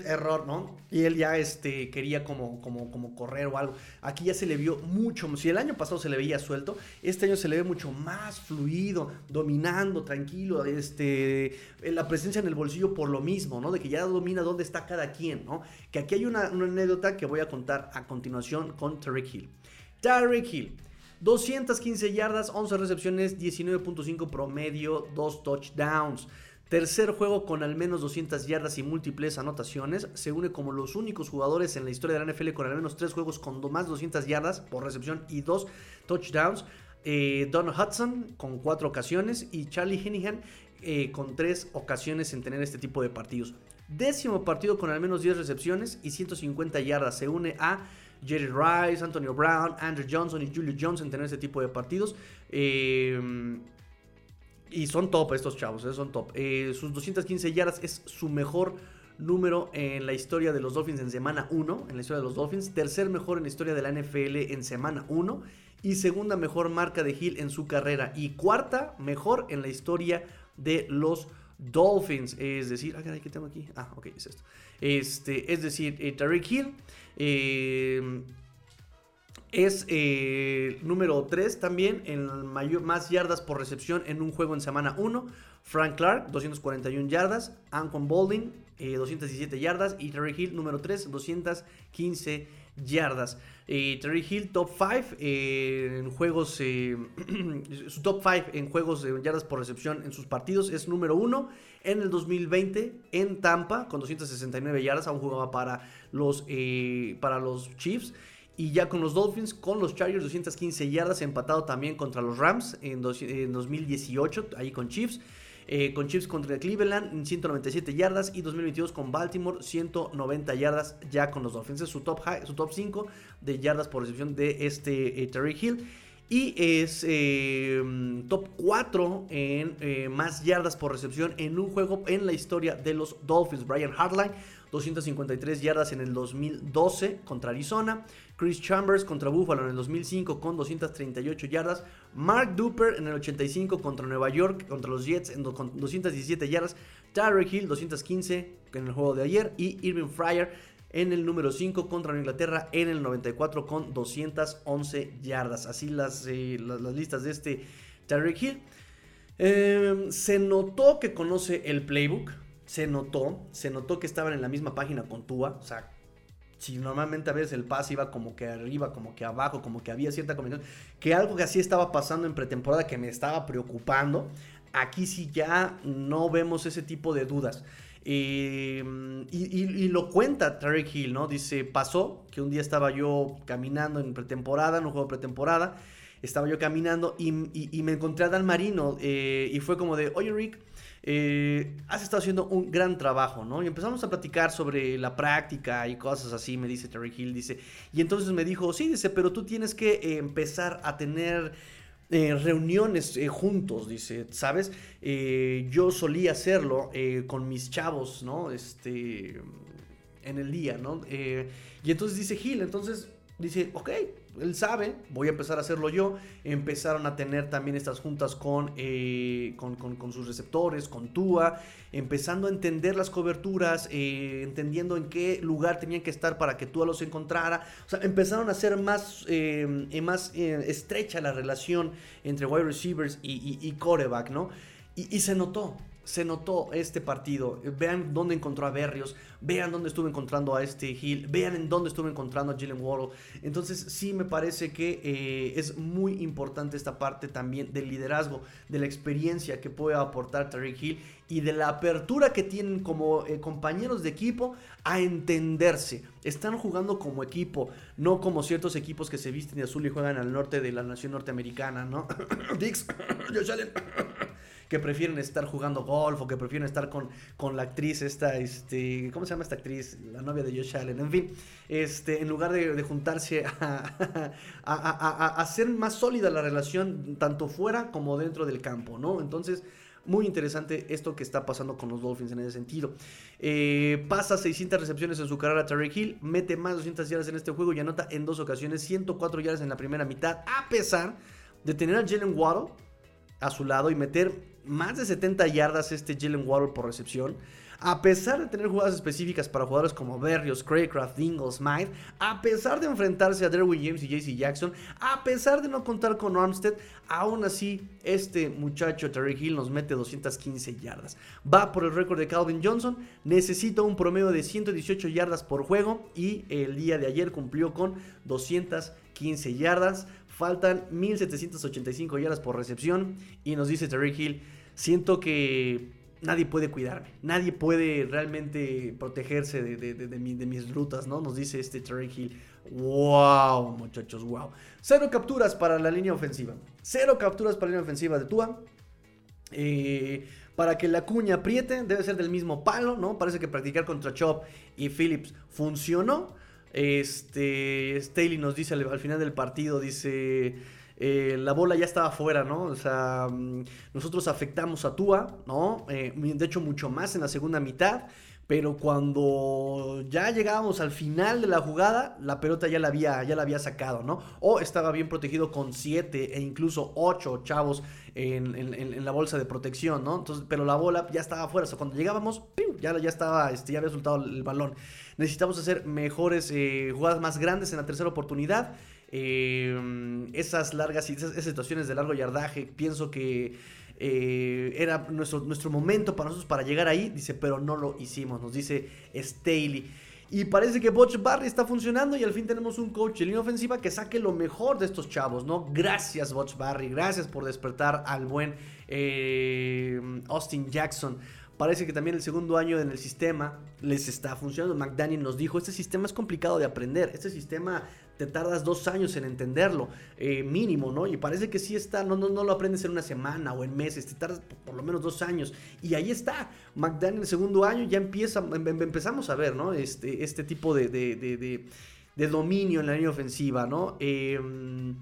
error, ¿no? Y él ya este, quería como, como, como correr o algo. Aquí ya se le vio mucho, si el año pasado se le veía suelto, este año se le ve mucho más fluido, dominando, tranquilo, este, la presencia en el bolsillo por lo mismo, ¿no? De que ya domina dónde está cada quien, ¿no? Que aquí hay una, anécdota que voy a contar a continuación con Tarek Hill. Tarek Hill. 215 yardas, 11 recepciones, 19.5 promedio, 2 touchdowns. Tercer juego con al menos 200 yardas y múltiples anotaciones. Se une como los únicos jugadores en la historia de la NFL con al menos 3 juegos con más de 200 yardas por recepción y 2 touchdowns. Eh, Don Hudson con 4 ocasiones y Charlie Hennigan eh, con 3 ocasiones en tener este tipo de partidos. Décimo partido con al menos 10 recepciones y 150 yardas. Se une a Jerry Rice, Antonio Brown, Andrew Johnson y Julio Jones en tener este tipo de partidos. Eh, y son top estos chavos, eh, son top. Eh, sus 215 yardas es su mejor número en la historia de los Dolphins en semana 1, en la historia de los Dolphins. Tercer mejor en la historia de la NFL en semana 1. Y segunda mejor marca de Hill en su carrera. Y cuarta mejor en la historia de los Dolphins. Es decir, ah, ¿qué tengo aquí? Ah, ok, es esto. Este, es decir, eh, Tariq Hill. Eh, es eh, número 3 también en mayor, más yardas por recepción en un juego en semana 1. Frank Clark, 241 yardas. Ancon Balding, 217 yardas. Y Terry Hill, número 3, 215 yardas. Terry Hill, top 5 en juegos. su top 5 en juegos de yardas por recepción en sus partidos es número 1 en el 2020 en Tampa con 269 yardas. Aún jugaba para los, eh, para los Chiefs. Y ya con los Dolphins, con los Chargers, 215 yardas, empatado también contra los Rams en, 2018, ahí con Chiefs. Eh, con Chiefs contra Cleveland, 197 yardas. Y 2022 con Baltimore, 190 yardas ya con los Dolphins. Su top, su top 5 de yardas por recepción de este eh, Terry Hill. Y es eh, top 4 en más yardas por recepción en un juego en la historia de los Dolphins. Brian Hartline, 253 yardas en el 2012 contra Arizona. Chris Chambers contra Buffalo en el 2005 con 238 yardas. Mark Duper en el 85 contra Nueva York, contra los Jets con 217 yardas. Tyreek Hill 215 en el juego de ayer. Y Irving Fryer en el número 5 contra Inglaterra en el 94 con 211 yardas. Así las, eh, las, listas de este Tyreek Hill. Em, se notó que conoce el playbook. Se notó. Se notó que estaban en la misma página con Tua. O sea, si normalmente a veces el pase iba como que arriba, como que abajo, como que había cierta combinación, que algo que así estaba pasando en pretemporada que me estaba preocupando, aquí sí ya no vemos ese tipo de dudas. Eh, y, lo cuenta Tarek Hill, ¿no? Dice, pasó que un día estaba yo caminando en pretemporada, en un juego de pretemporada, estaba yo caminando y, me encontré a Dan Marino eh, y fue como de, oye Rick, eh, has estado haciendo un gran trabajo, ¿no? Y empezamos a platicar sobre la práctica y cosas así, me dice Terry Hill, dice. Y entonces me dijo, sí, dice, pero tú tienes que eh, empezar a tener eh, reuniones juntos, dice, ¿sabes? yo solía hacerlo con mis chavos, ¿no? Este, en el día, ¿no? y entonces dice Hill, entonces dice, ok, él sabe, voy a empezar a hacerlo yo. Empezaron a tener también estas juntas con, eh, con, sus receptores, con Tua, empezando a entender las coberturas, eh, entendiendo en qué lugar tenían que estar para que Tua los encontrara. O sea, empezaron a ser más, eh, más estrecha la relación entre wide receivers y, y, coreback, ¿no? y se notó, se notó este partido. Vean dónde encontró a Berrios, vean dónde estuvo encontrando a este Hill, vean en dónde estuvo encontrando a Jalen Waddle. Entonces sí me parece que eh, es muy importante esta parte también del liderazgo, de la experiencia que puede aportar Tariq Hill y de la apertura que tienen como eh, compañeros de equipo a entenderse. Están jugando como equipo, no como ciertos equipos que se visten de azul y juegan al norte de la nación norteamericana, ¿no? Dix, que prefieren estar jugando golf o que prefieren estar con, con la actriz esta, este, ¿cómo se llama esta actriz? La novia de Josh Allen, en fin, este, en lugar de, juntarse a, a, hacer más sólida la relación tanto fuera como dentro del campo, ¿no? Entonces, muy interesante esto que está pasando con los Dolphins en ese sentido. Eh, pasa 600 recepciones en su carrera Terry Hill, mete más de 200 yardas en este juego y anota en dos ocasiones 104 yardas en la primera mitad, a pesar de tener a Jalen Waddle a su lado y meter más de 70 yardas este Jalen Waddle por recepción. A pesar de tener jugadas específicas para jugadores como Berrios, Craycraft, Dingles, Smythe, a pesar de enfrentarse a Derwin James y JC Jackson, a pesar de no contar con Armstead, aún así este muchacho Terry Hill nos mete 215 yardas. Va por el récord de Calvin Johnson, necesita un promedio de 118 yardas por juego y el día de ayer cumplió con 215 yardas. Faltan 1785 yardas por recepción. Y nos dice Terry Hill: Siento que nadie puede cuidarme. Nadie puede realmente protegerse de, mis rutas, ¿no? Nos dice este Terry Hill. ¡Wow, muchachos! ¡Wow! Cero capturas para la línea ofensiva. Cero capturas para la línea ofensiva de Tua. Eh, para que la cuña apriete, debe ser del mismo palo, ¿no? Parece que practicar contra Chop y Phillips funcionó. Este, Staley nos dice al, final del partido, dice, eh, la bola ya estaba fuera, ¿no? O sea, mm, nosotros afectamos a Tua, ¿no? Eh, de hecho, mucho más en la segunda mitad. Pero cuando ya llegábamos al final de la jugada, la pelota ya la había, ya la había sacado, ¿no? O estaba bien protegido con siete e incluso ocho chavos en, la bolsa de protección, ¿no? Entonces, pero la bola ya estaba afuera. O sea, cuando llegábamos, Ya, ya estaba, este, ya había soltado el balón. Necesitamos hacer mejores eh, jugadas más grandes en la tercera oportunidad. Eh, esas largas y esas, situaciones de largo yardaje, pienso que eh, era nuestro, nuestro momento para nosotros para llegar ahí. Dice, pero no lo hicimos, nos dice Staley. Y parece que Butch Barry está funcionando y al fin tenemos un coach de línea ofensiva que saque lo mejor de estos chavos, ¿no? Gracias Butch Barry, gracias por despertar al buen Austin Jackson. Parece que también el segundo año en el sistema les está funcionando. McDaniel nos dijo, este sistema es complicado de aprender, este sistema te tardas dos años en entenderlo, eh, mínimo, ¿no? Y parece que sí está, no, no, no lo aprendes en una semana o en meses, te tardas por, lo menos dos años. Y ahí está, McDaniel el segundo año ya empieza, em, em, empezamos a ver, ¿no? Este, este tipo de, dominio en la línea ofensiva, ¿no? Em,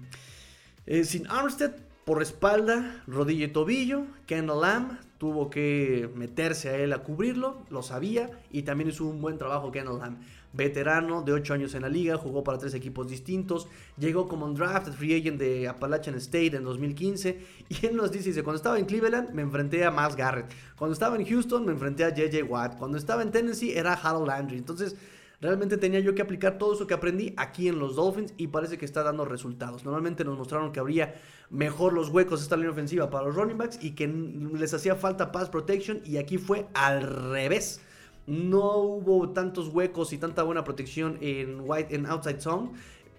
eh, sin Armstead por espalda, rodilla y tobillo, Kendall Lamb tuvo que meterse a él a cubrirlo, lo sabía y también hizo un buen trabajo Kendall Lamb. Veterano de 8 años en la liga, jugó para tres equipos distintos, llegó como un draft free agent de Appalachian State en 2015 y él nos dice, cuando estaba en Cleveland me enfrenté a Miles Garrett, cuando estaba en Houston me enfrenté a JJ Watt, cuando estaba en Tennessee era Harold Landry, entonces Realmente tenía yo que aplicar todo eso que aprendí aquí en los Dolphins y parece que está dando resultados. Normalmente nos mostraron que habría mejor los huecos esta línea ofensiva para los running backs y que les hacía falta pass protection y aquí fue al revés. No hubo tantos huecos y tanta buena protección en white en outside zone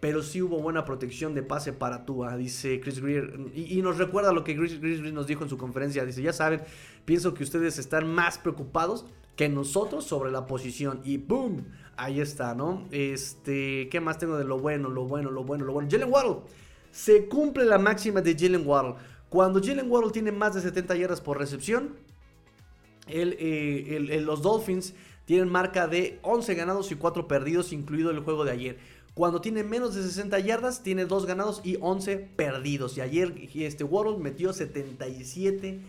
pero sí hubo buena protección de pase para Tua, dice Chris Greer. Y, nos recuerda lo que Chris, Chris, Greer nos dijo en su conferencia. Dice, ya saben, pienso que ustedes están más preocupados que nosotros sobre la posición. Y ¡boom! Ahí está, ¿no? Este, ¿qué más tengo de lo bueno, lo bueno, lo bueno, lo bueno? Jalen Waddle. Se cumple la máxima de Jalen Waddle. Cuando Jalen Waddle tiene más de 70 yardas por recepción, eh, los Dolphins tienen marca de 11 ganados y 4 perdidos, incluido el juego de ayer. Cuando tiene menos de 60 yardas, tiene 2 ganados y 11 perdidos. Y ayer este Waddle metió 77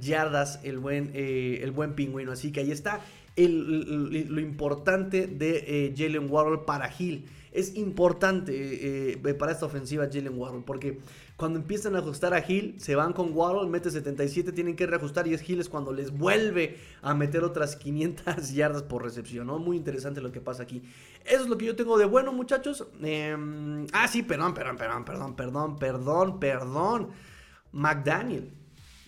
yardas el buen, eh, el buen pingüino. Así que ahí está lo importante de eh, Jalen Warhol para Hill. Es importante eh, eh, para esta ofensiva Jalen Warhol porque cuando empiezan a ajustar a Hill, se van con Warhol, mete 77, tienen que reajustar y es Hill es cuando les vuelve a meter otras 500 yardas por recepción, ¿no? Muy interesante lo que pasa aquí. Eso es lo que yo tengo de bueno, muchachos. Em, ah, sí, perdón, perdón, perdón, perdón, perdón, perdón, perdón. McDaniel.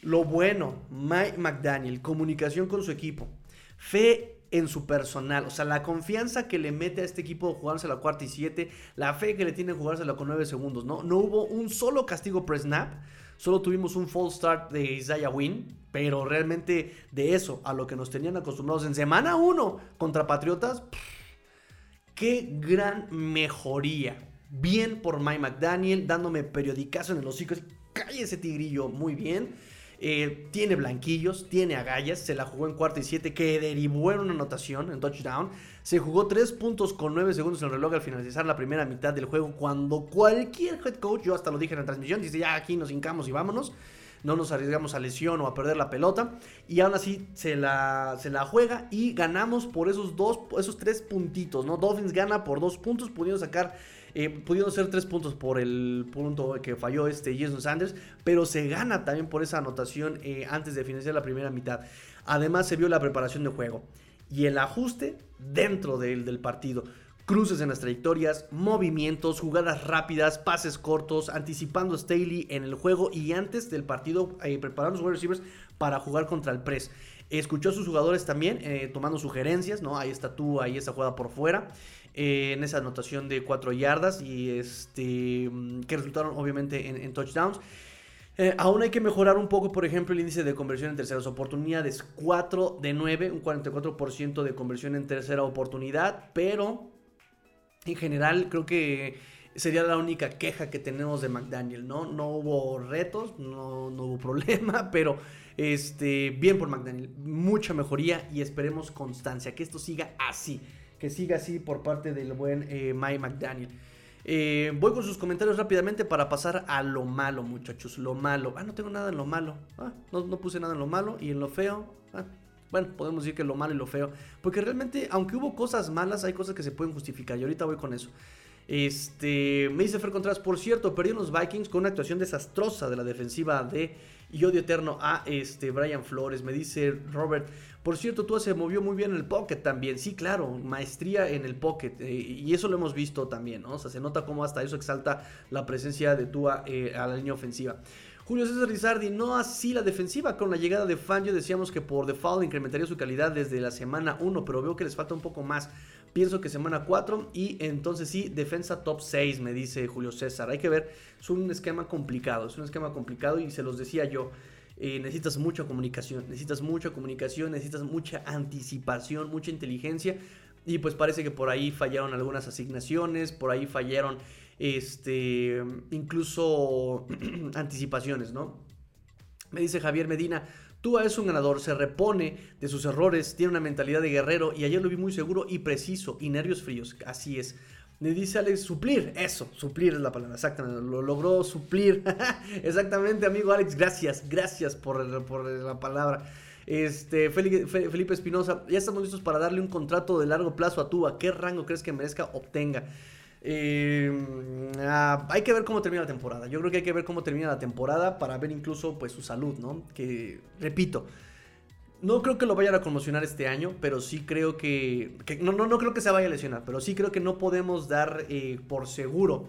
Lo bueno, Mike McDaniel, comunicación con su equipo. Fe en su personal. O sea, la confianza que le mete a este equipo de jugarse la cuarta y siete, la fe que le tiene jugársela con nueve segundos, ¿no? No hubo un solo castigo pre-snap, solo tuvimos un false start de Isaiah Wynn, pero realmente de eso a lo que nos tenían acostumbrados en semana uno contra Patriotas, qué gran mejoría. Bien por Mike McDaniel, dándome periodicazo en el hocico. Cállese, tigrillo, muy bien. Eh, tiene blanquillos, tiene agallas, se la jugó en cuarta y siete, que derivó en una anotación, en touchdown. Se jugó tres puntos con nueve segundos en el reloj al finalizar la primera mitad del juego, cuando cualquier head coach, yo hasta lo dije en la transmisión, dice ya aquí nos hincamos y vámonos. No nos arriesgamos a lesión o a perder la pelota. Y aún así se la, se la juega y ganamos por esos dos, esos tres puntitos, ¿no? Dolphins gana por dos puntos, pudiendo sacar eh, pudiendo ser tres puntos por el punto que falló este Jason Sanders, pero se gana también por esa anotación eh, antes de finalizar la primera mitad. Además se vio la preparación de juego y el ajuste dentro del, partido. Cruces en las trayectorias, movimientos, jugadas rápidas, pases cortos, anticipando a Staley en el juego y antes del partido eh, preparando sus wide receivers para jugar contra el press. Escuchó a sus jugadores también eh, tomando sugerencias, ¿no? Ahí está tú, ahí esa jugada por fuera. Eh, en esa anotación de 4 yardas y este mm, que resultaron obviamente en, touchdowns. Eh, aún hay que mejorar un poco, por ejemplo, el índice de conversión en terceras oportunidades. 4 de 9, un 44% de conversión en tercera oportunidad, pero en general creo que sería la única queja que tenemos de McDaniel, ¿no? No hubo retos, no, no hubo problema, pero este, bien por McDaniel, mucha mejoría y esperemos constancia, que esto siga así que siga así por parte del buen eh, Mike McDaniel. Eh, voy con sus comentarios rápidamente para pasar a lo malo, muchachos. Lo malo. Ah, no tengo nada en lo malo. Ah, no, no, puse nada en lo malo. Y en lo feo. Ah, bueno, podemos decir que lo malo y lo feo. Porque realmente, aunque hubo cosas malas, hay cosas que se pueden justificar. Y ahorita voy con eso. Este, me dice Fer Contreras, por cierto, perdieron los Vikings con una actuación desastrosa de la defensiva de y odio eterno a este Brian Flores. Me dice Robert, por cierto, tú se movió muy bien en el pocket también. Sí, claro, maestría en el pocket. Eh, y eso lo hemos visto también, ¿no? O sea, se nota cómo hasta eso exalta la presencia de Tua eh, a la línea ofensiva. Julio César Rizardi, no así la defensiva. Con la llegada de Fangio decíamos que por default incrementaría su calidad desde la semana 1, pero veo que les falta un poco más. Pienso que semana 4 y entonces sí, defensa top 6, me dice Julio César. Hay que ver, es un esquema complicado, es un esquema complicado y se los decía yo. Eh, necesitas mucha comunicación, necesitas mucha comunicación, necesitas mucha anticipación, mucha inteligencia. Y pues parece que por ahí fallaron algunas asignaciones, por ahí fallaron este, incluso anticipaciones, ¿no? Me dice Javier Medina, Tua es un ganador, se repone de sus errores, tiene una mentalidad de guerrero y ayer lo vi muy seguro y preciso y nervios fríos, así es. Me dice Alex, suplir, eso, suplir es la palabra, exactamente, lo logró suplir. exactamente, amigo Alex, gracias, gracias por, la palabra. Este, Felipe Espinosa, ya estamos listos para darle un contrato de largo plazo a Tua. ¿Qué rango crees que merezca? Obtenga. Eh, ah, hay que ver cómo termina la temporada. Yo creo que hay que ver cómo termina la temporada para ver incluso pues su salud, ¿no? Que, repito, no creo que lo vayan a conmocionar este año, pero sí creo que, no, no, no, creo que se vaya a lesionar, pero sí creo que no podemos dar eh, por seguro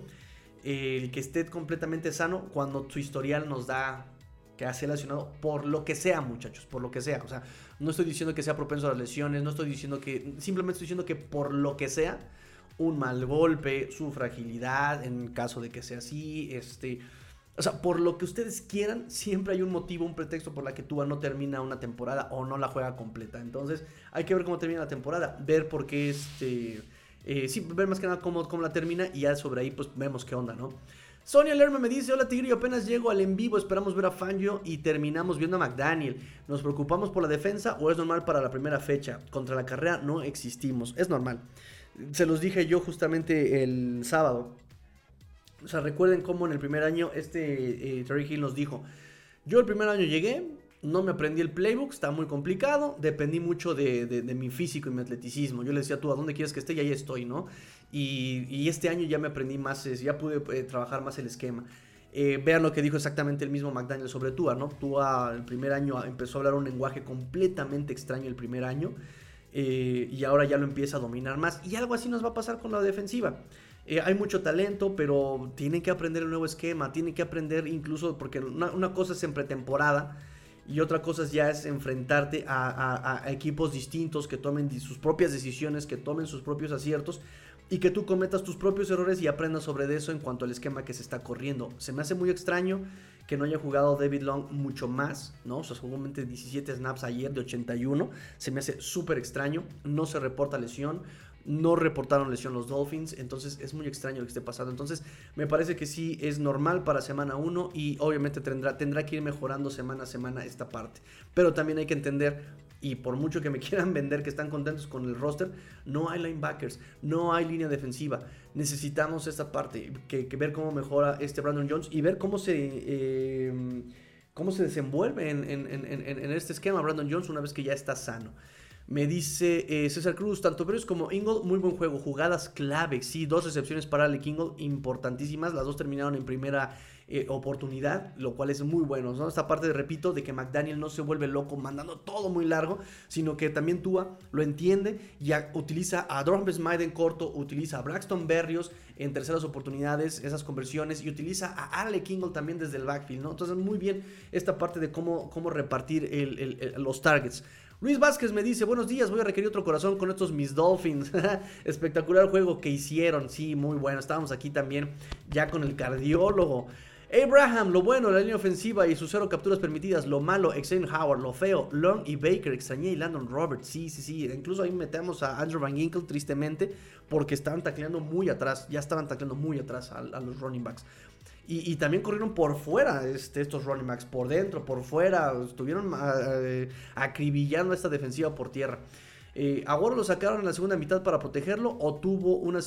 el que esté completamente sano cuando su historial nos da que ha sido lesionado por lo que sea, muchachos, por lo que sea. O sea, no estoy diciendo que sea propenso a las lesiones, no estoy diciendo que, simplemente estoy diciendo que por lo que sea, un mal golpe, su fragilidad, en caso de que sea así, este o sea, por lo que ustedes quieran, siempre hay un motivo, un pretexto por la que Tua no termina una temporada o no la juega completa. Entonces, hay que ver cómo termina la temporada, ver por qué este. Eh, sí, ver más que nada cómo, cómo, la termina y ya sobre ahí, pues vemos qué onda, ¿no? Sonia Lerma me dice: Hola Tigre, apenas llego al en vivo. Esperamos ver a Fangio y terminamos viendo a McDaniel. ¿Nos preocupamos por la defensa o es normal para la primera fecha? Contra la carrera no existimos. Es normal. Se los dije yo justamente el sábado. O sea, recuerden cómo en el primer año este eh, Terry Hill nos dijo, yo el primer año llegué no me aprendí el playbook, está muy complicado. Dependí mucho de, mi físico y mi atleticismo. Yo le decía, tú, ¿a dónde quieres que esté? Y ahí estoy, ¿no? Y, este año ya me aprendí más, ya pude eh, trabajar más el esquema. Eh, vean lo que dijo exactamente el mismo McDaniel sobre Tua, ¿no? Tua el primer año empezó a hablar un lenguaje completamente extraño el primer año. Eh, y ahora ya lo empieza a dominar más. Y algo así nos va a pasar con la defensiva. hay mucho talento, pero tienen que aprender el nuevo esquema, tienen que aprender incluso, porque una, cosa es en pretemporada y otra cosa ya es enfrentarte a, equipos distintos que tomen sus propias decisiones, que tomen sus propios aciertos y que tú cometas tus propios errores y aprendas sobre eso en cuanto al esquema que se está corriendo. Se me hace muy extraño que no haya jugado David Long mucho más, ¿no? O sea, jugó 17 snaps ayer de 81. Se me hace súper extraño. No se reporta lesión no reportaron lesión los Dolphins, entonces es muy extraño lo que esté pasando. Entonces me parece que sí es normal para semana 1 y obviamente tendrá, tendrá que ir mejorando semana a semana esta parte. Pero también hay que entender, y por mucho que me quieran vender que están contentos con el roster, no hay linebackers, no hay línea defensiva. Necesitamos esta parte, que, ver cómo mejora este Brandon Jones y ver cómo se... Eh, cómo se desenvuelve en, este esquema Brandon Jones una vez que ya está sano. Me dice eh, César Cruz, tanto Berrios como Ingle, muy buen juego, jugadas clave, sí, dos recepciones para Alec Ingle importantísimas, las dos terminaron en primera eh, oportunidad, lo cual es muy bueno, ¿no? Esta parte, repito, de que McDaniel no se vuelve loco mandando todo muy largo, sino que también Tua lo entiende y utiliza a Durham Smythe en corto, utiliza a Braxton Berrios en terceras oportunidades, esas conversiones, y utiliza a Alec Ingle también desde el backfield. Entonces, muy bien esta parte de cómo, cómo repartir los targets. Luis Vázquez me dice, buenos días, voy a requerir otro corazón con estos mis Dolphins. Espectacular juego que hicieron, sí, muy bueno. Estábamos aquí también ya con el cardiólogo. Abraham, lo bueno, la línea ofensiva y sus cero capturas permitidas. Lo malo, Xavier Howard. Lo feo, Long y Baker. Extrañé y Landon Roberts. Sí, sí, sí. Incluso ahí metemos a Andrew Van Ginkle tristemente porque estaban tacleando muy atrás. Ya estaban tacleando muy atrás a los running backs. Y, también corrieron por fuera este, estos running backs, por dentro, por fuera. Estuvieron ah, eh, acribillando a esta defensiva por tierra. Eh, lo sacaron en la segunda mitad para protegerlo o tuvo una,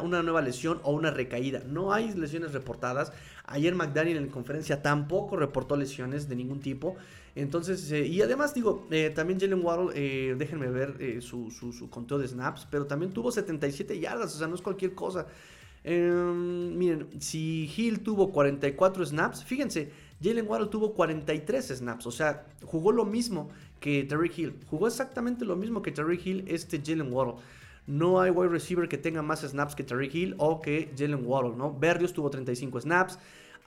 una, nueva lesión o una recaída. No hay lesiones reportadas. Ayer McDaniel en conferencia tampoco reportó lesiones de ningún tipo. Entonces, eh, y además digo, eh, también Jalen Waddle, déjenme ver su, su, su, conteo de snaps, pero también tuvo 77 yardas, o sea, no es cualquier cosa. Em, miren, si Hill tuvo 44 snaps, fíjense, Jalen Waddle tuvo 43 snaps, o sea, jugó lo mismo que Terry Hill. Jugó exactamente lo mismo que Terry Hill este Jalen Waddle. No hay wide receiver que tenga más snaps que Terry Hill o que Jalen Waddle, ¿no? Berrios tuvo 35 snaps.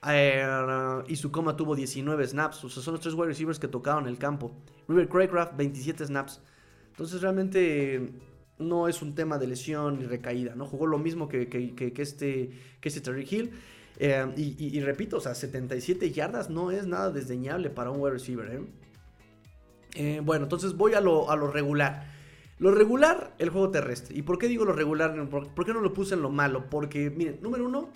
Uh, y coma tuvo 19 snaps. O sea, son los tres wide receivers que tocaron el campo. River Craycraft, 27 snaps. Entonces, realmente no es un tema de lesión ni recaída, ¿no? Jugó lo mismo que, este, que este Terry Hill. Eh, y, repito, o sea, 77 yardas no es nada desdeñable para un wide receiver, ¿eh? Eh, bueno, entonces voy a lo, a lo, regular. Lo regular, el juego terrestre. ¿Y por qué digo lo regular? ¿Por, qué no lo puse en lo malo? Porque, miren, número uno,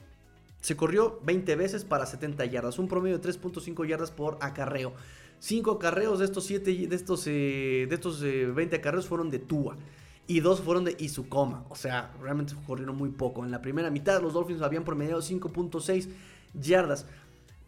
se corrió 20 veces para 70 yardas, un promedio de 3.5 yardas por acarreo. 5 acarreos de estos 7 de estos, de estos 20 acarreos fueron de Tua y dos fueron de Izukoma. O sea, realmente corrieron muy poco. En la primera mitad los Dolphins habían promediado 5.6 yardas.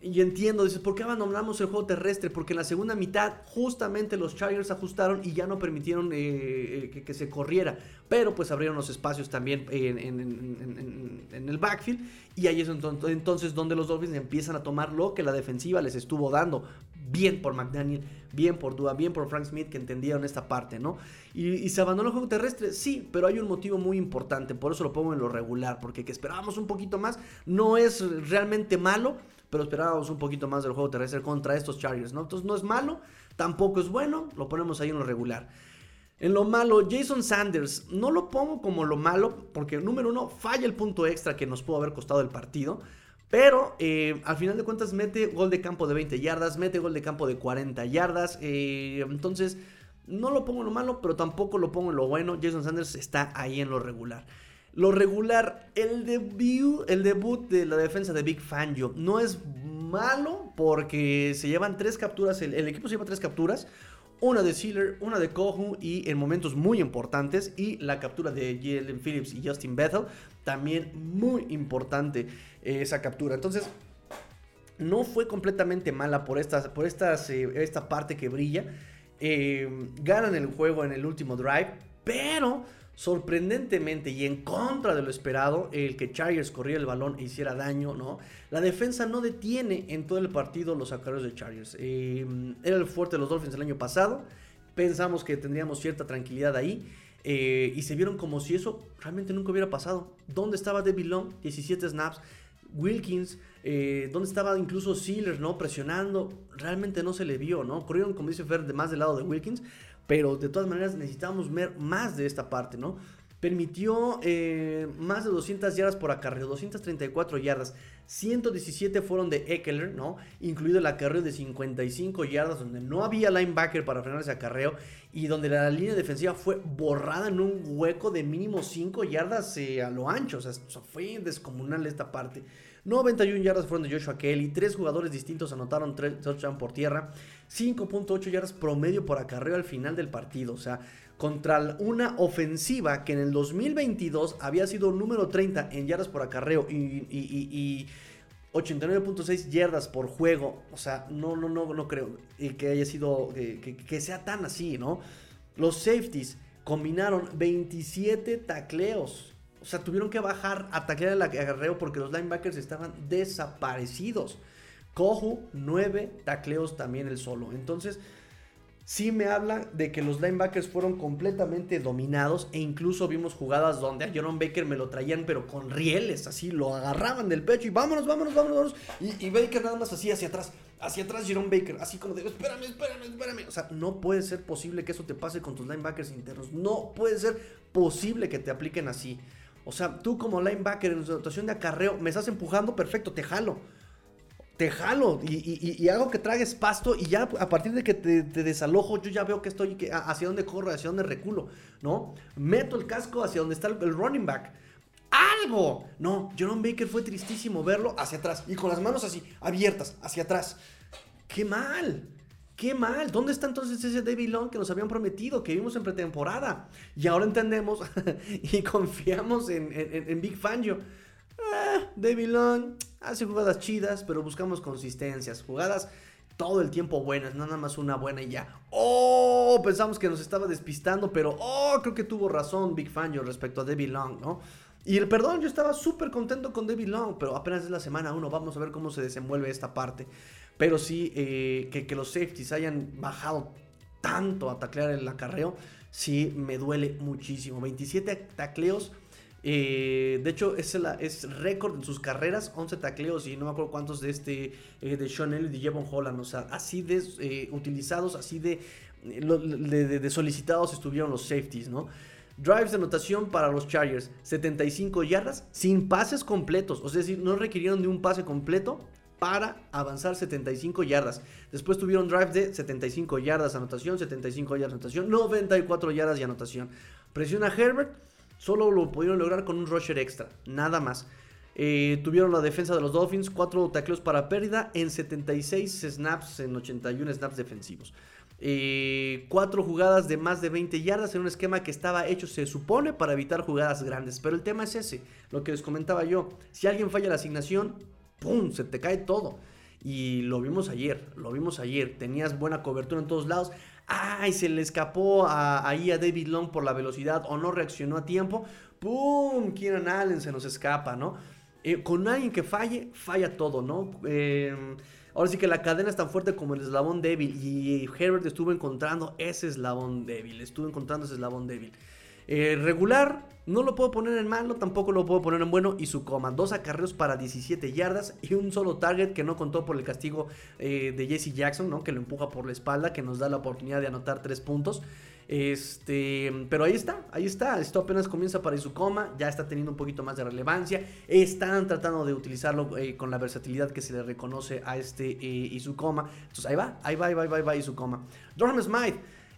Y entiendo, dices, ¿por qué abandonamos el juego terrestre? Porque en la segunda mitad justamente los Chargers ajustaron y ya no permitieron eh, eh, que, se corriera. Pero pues abrieron los espacios también en, el backfield. Y ahí es entonces donde los Dolphins empiezan a tomar lo que la defensiva les estuvo dando. Bien por McDaniel, bien por Dua, bien por Frank Smith que entendieron esta parte, ¿no? Y, se abandonó el juego terrestre, sí, pero hay un motivo muy importante, por eso lo pongo en lo regular, porque que esperábamos un poquito más no es realmente malo, pero esperábamos un poquito más del juego terrestre contra estos Chargers, ¿no? Entonces no es malo, tampoco es bueno, lo ponemos ahí en lo regular. En lo malo, Jason Sanders, no lo pongo como lo malo, porque número uno, falla el punto extra que nos pudo haber costado el partido. Pero eh, al final de cuentas mete gol de campo de 20 yardas, mete gol de campo de 40 yardas. Eh, entonces, no lo pongo en lo malo, pero tampoco lo pongo en lo bueno. Jason Sanders está ahí en lo regular. Lo regular, el debut, el debut de la defensa de Big Fangio no es malo porque se llevan tres capturas, el, equipo se lleva tres capturas, una de Sealer, una de Kohu y en momentos muy importantes y la captura de Jalen Phillips y Justin Bethel, también muy importante eh, esa captura. Entonces, no fue completamente mala por, estas, por estas, eh, esta parte que brilla. Eh, ganan el juego en el último drive, pero sorprendentemente y en contra de lo esperado, el que Chargers corriera el balón e hiciera daño, ¿no? La defensa no detiene en todo el partido los acarreos de Chargers. Eh, era el fuerte de los Dolphins el año pasado. Pensamos que tendríamos cierta tranquilidad ahí. y se vieron como si eso realmente nunca hubiera pasado. ¿Dónde estaba David Long? 17 snaps. Wilkins, eh, donde estaba incluso Sealer, ¿no? Presionando, realmente no se le vio, ¿no? Corrieron, como dice Fer, de más del lado de Wilkins, pero de todas maneras necesitábamos ver más de esta parte, ¿no? Permitió eh, más de 200 yardas por acarreo, 234 yardas. 117 fueron de Eckler, ¿no? Incluido el acarreo de 55 yardas, donde no había linebacker para frenar ese acarreo y donde la línea defensiva fue borrada en un hueco de mínimo 5 yardas eh, a lo ancho. O sea, fue descomunal esta parte. 91 yardas fueron de Joshua Kelly. Tres jugadores distintos anotaron 3 touchdowns por tierra. 5.8 yardas promedio por acarreo al final del partido. O sea, contra una ofensiva que en el 2022 había sido número 30 en yardas por acarreo y, 89.6 yardas por juego. O sea, no, no, no, no creo que haya sido, que, que, sea tan así, ¿no? Los safeties combinaron 27 tacleos. O sea, tuvieron que bajar a taclear el agarreo porque los linebackers estaban desaparecidos. Kohu, 9 tacleos también el solo. Entonces, sí me habla de que los linebackers fueron completamente dominados e incluso vimos jugadas donde a Jerome Baker me lo traían pero con rieles, así lo agarraban del pecho y vámonos, vámonos, vámonos, Y, y Baker nada más así hacia atrás, hacia atrás Jerome Baker, así como de, espérame, espérame, espérame. O sea, no puede ser posible que eso te pase con tus linebackers internos. No puede ser posible que te apliquen así. O sea, tú como linebacker en situación de acarreo, me estás empujando, perfecto, te jalo. Te jalo y, hago que tragues pasto y ya a partir de que te, desalojo, yo ya veo que estoy hacia dónde corro, hacia dónde reculo, ¿no? Meto el casco hacia donde está el, running back. ¡Algo! No, Jerome Baker fue tristísimo verlo hacia atrás y con las manos así, abiertas, hacia atrás. ¡Qué mal! Qué mal. ¿Dónde está entonces ese David Long que nos habían prometido, que vimos en pretemporada? Y ahora entendemos y confiamos en, Big Fangio. Ah, David Long hace jugadas chidas, pero buscamos consistencias. Jugadas todo el tiempo buenas, nada más una buena y ya. Oh, pensamos que nos estaba despistando, pero oh, creo que tuvo razón Big Fangio respecto a David Long, ¿no? Y el perdón, yo estaba súper contento con David Long, pero apenas es la semana 1, vamos a ver cómo se desenvuelve esta parte. Pero sí, eh, que, los safeties hayan bajado tanto a taclear el acarreo, sí me duele muchísimo. 27 tacleos. Eh, de hecho, es, es récord en sus carreras, 11 tacleos y no me acuerdo cuántos de este, eh, de Sean Elliott y Jevon Holland. O sea, así de utilizados, así de, de, solicitados estuvieron los safeties, ¿no? Drives de anotación para los Chargers, 75 yardas sin pases completos. O sea, es decir, no requirieron de un pase completo para avanzar 75 yardas. Después tuvieron drive de 75 yardas anotación, 75 yardas anotación, 94 yardas y anotación. Presiona a Herbert, solo lo pudieron lograr con un rusher extra, nada más. Eh, tuvieron la defensa de los Dolphins, 4 tacleos para pérdida en 76 snaps, en 81 snaps defensivos. 4 eh, jugadas de más de 20 yardas en un esquema que estaba hecho, se supone, para evitar jugadas grandes. Pero el tema es ese, lo que les comentaba yo. Si alguien falla la asignación, ¡pum! Se te cae todo. Y lo vimos ayer, lo vimos ayer. Tenías buena cobertura en todos lados. ¡Ay! Se le escapó ahí a David Long por la velocidad o no reaccionó a tiempo. ¡Pum! Kieran Allen se nos escapa, ¿no? Eh, con alguien que falle, falla todo, ¿no? Em, ahora sí que la cadena es tan fuerte como el eslabón débil. Y Herbert estuvo encontrando ese eslabón débil. Estuvo encontrando ese eslabón débil. Eh, regular, no lo puedo poner en malo, tampoco lo puedo poner en bueno. Y su coma, dos acarreos para 17 yardas y un solo target que no contó por el castigo eh, de Jesse Jackson, ¿no? que lo empuja por la espalda, que nos da la oportunidad de anotar tres puntos. Este, pero ahí está, ahí está. Esto apenas comienza para Isukoma, ya está teniendo un poquito más de relevancia. Están tratando de utilizarlo eh, con la versatilidad que se le reconoce a este Isukoma. Entonces ahí va, ahí va, ahí va, ahí va.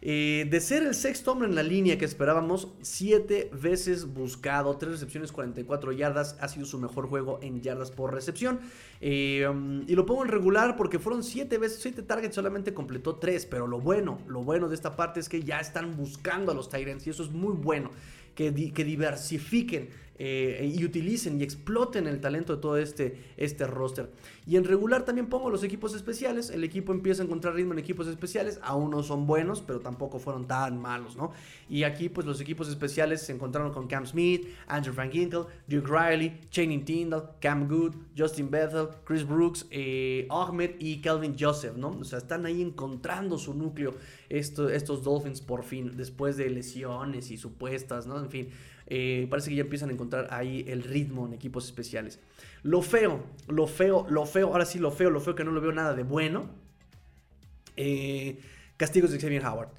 Eh, de ser el sexto hombre en la línea que esperábamos, siete veces buscado, tres recepciones, 44 yardas, ha sido su mejor juego en yardas por recepción. Eh, um, y lo pongo en regular porque fueron siete veces, siete targets, solamente completó tres, pero lo bueno, lo bueno de esta parte es que ya están buscando a los Tyrants y eso es muy bueno. Que, que, diversifiquen eh, y utilicen y exploten el talento de todo este, este roster. Y en regular también pongo los equipos especiales. El equipo empieza a encontrar ritmo en equipos especiales. Aún no son buenos, pero tampoco fueron tan malos, ¿no? Y aquí, pues los equipos especiales se encontraron con Cam Smith, Andrew Frank Ginkle, Duke Riley, Channing Tyndall, Cam Good, Justin Bethel, Chris Brooks, eh, Ahmed y Calvin Joseph, ¿no? O sea, están ahí encontrando su núcleo estos Dolphins por fin, después de lesiones y supuestas, ¿no? En fin. Eh, parece que ya empiezan a encontrar ahí el ritmo en equipos especiales. Lo feo, lo feo, lo feo, ahora sí lo feo, lo feo que no lo veo nada de bueno. Eh, castigos de Xavier Howard.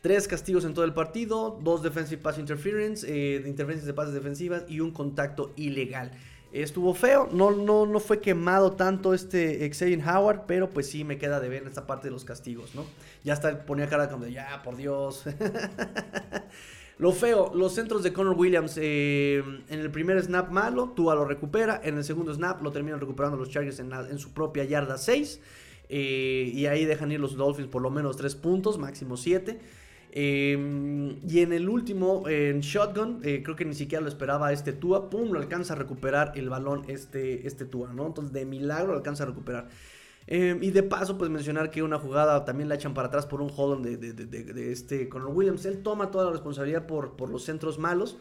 Tres castigos en todo el partido, dos defensive pass interference, eh, interferencias de pases defensivas y un contacto ilegal. Estuvo feo, no, no, no fue quemado tanto este Xavier Howard, pero pues sí me queda de ver esta parte de los castigos, ¿no? Ya hasta ponía cara como de, ya, por Dios. Lo feo, los centros de Connor Williams eh, en el primer snap malo, Tua lo recupera, en el segundo snap lo terminan recuperando los Chargers en, su propia yarda 6 eh, y ahí dejan ir los Dolphins por lo menos 3 puntos, máximo 7. Eh, y en el último, en Shotgun, creo que ni siquiera lo esperaba este Tua, pum, lo alcanza a recuperar el balón este, este Tua, ¿no? Entonces de milagro lo alcanza a recuperar. Em, y de paso, pues mencionar que una jugada también la echan para atrás por un hold de, de, este Conor Williams. Él toma toda la responsabilidad por, por los centros malos.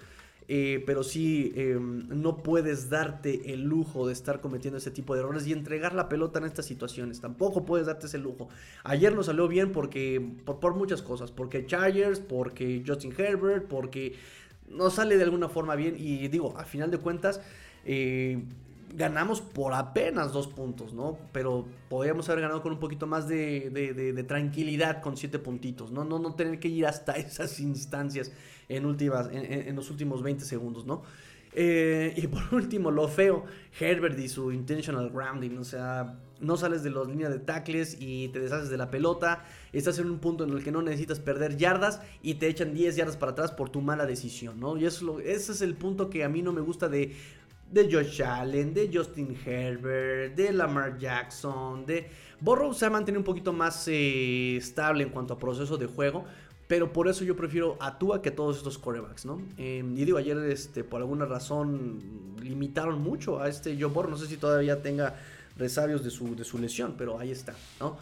Eh, pero sí, em, no puedes darte el lujo de estar cometiendo ese tipo de errores y entregar la pelota en estas situaciones. Tampoco puedes darte ese lujo. Ayer no salió bien porque por, por muchas cosas. Porque Chargers, porque Justin Herbert, porque no sale de alguna forma bien. Y digo, a final de cuentas, eh, ganamos por apenas dos puntos, ¿no? Pero podríamos haber ganado con un poquito más de, tranquilidad con siete puntitos, ¿no? ¿no? No tener que ir hasta esas instancias en, últimas, en, los últimos 20 segundos, ¿no? Eh, y por último, lo feo, Herbert y su intentional grounding, o sea, no sales de las líneas de tackles y te deshaces de la pelota, estás en un punto en el que no necesitas perder yardas y te echan 10 yardas para atrás por tu mala decisión, ¿no? Y eso, ese es el punto que a mí no me gusta de de Josh Allen, de Justin Herbert, de Lamar Jackson, de... Burrow se ha mantenido un poquito más eh, estable en cuanto a proceso de juego, pero por eso yo prefiero a que todos estos corebacks, ¿no? Em, y digo, ayer este, por alguna razón limitaron mucho a este Joe Burrow, no sé si todavía tenga resabios de su, de su lesión, pero ahí está, ¿no?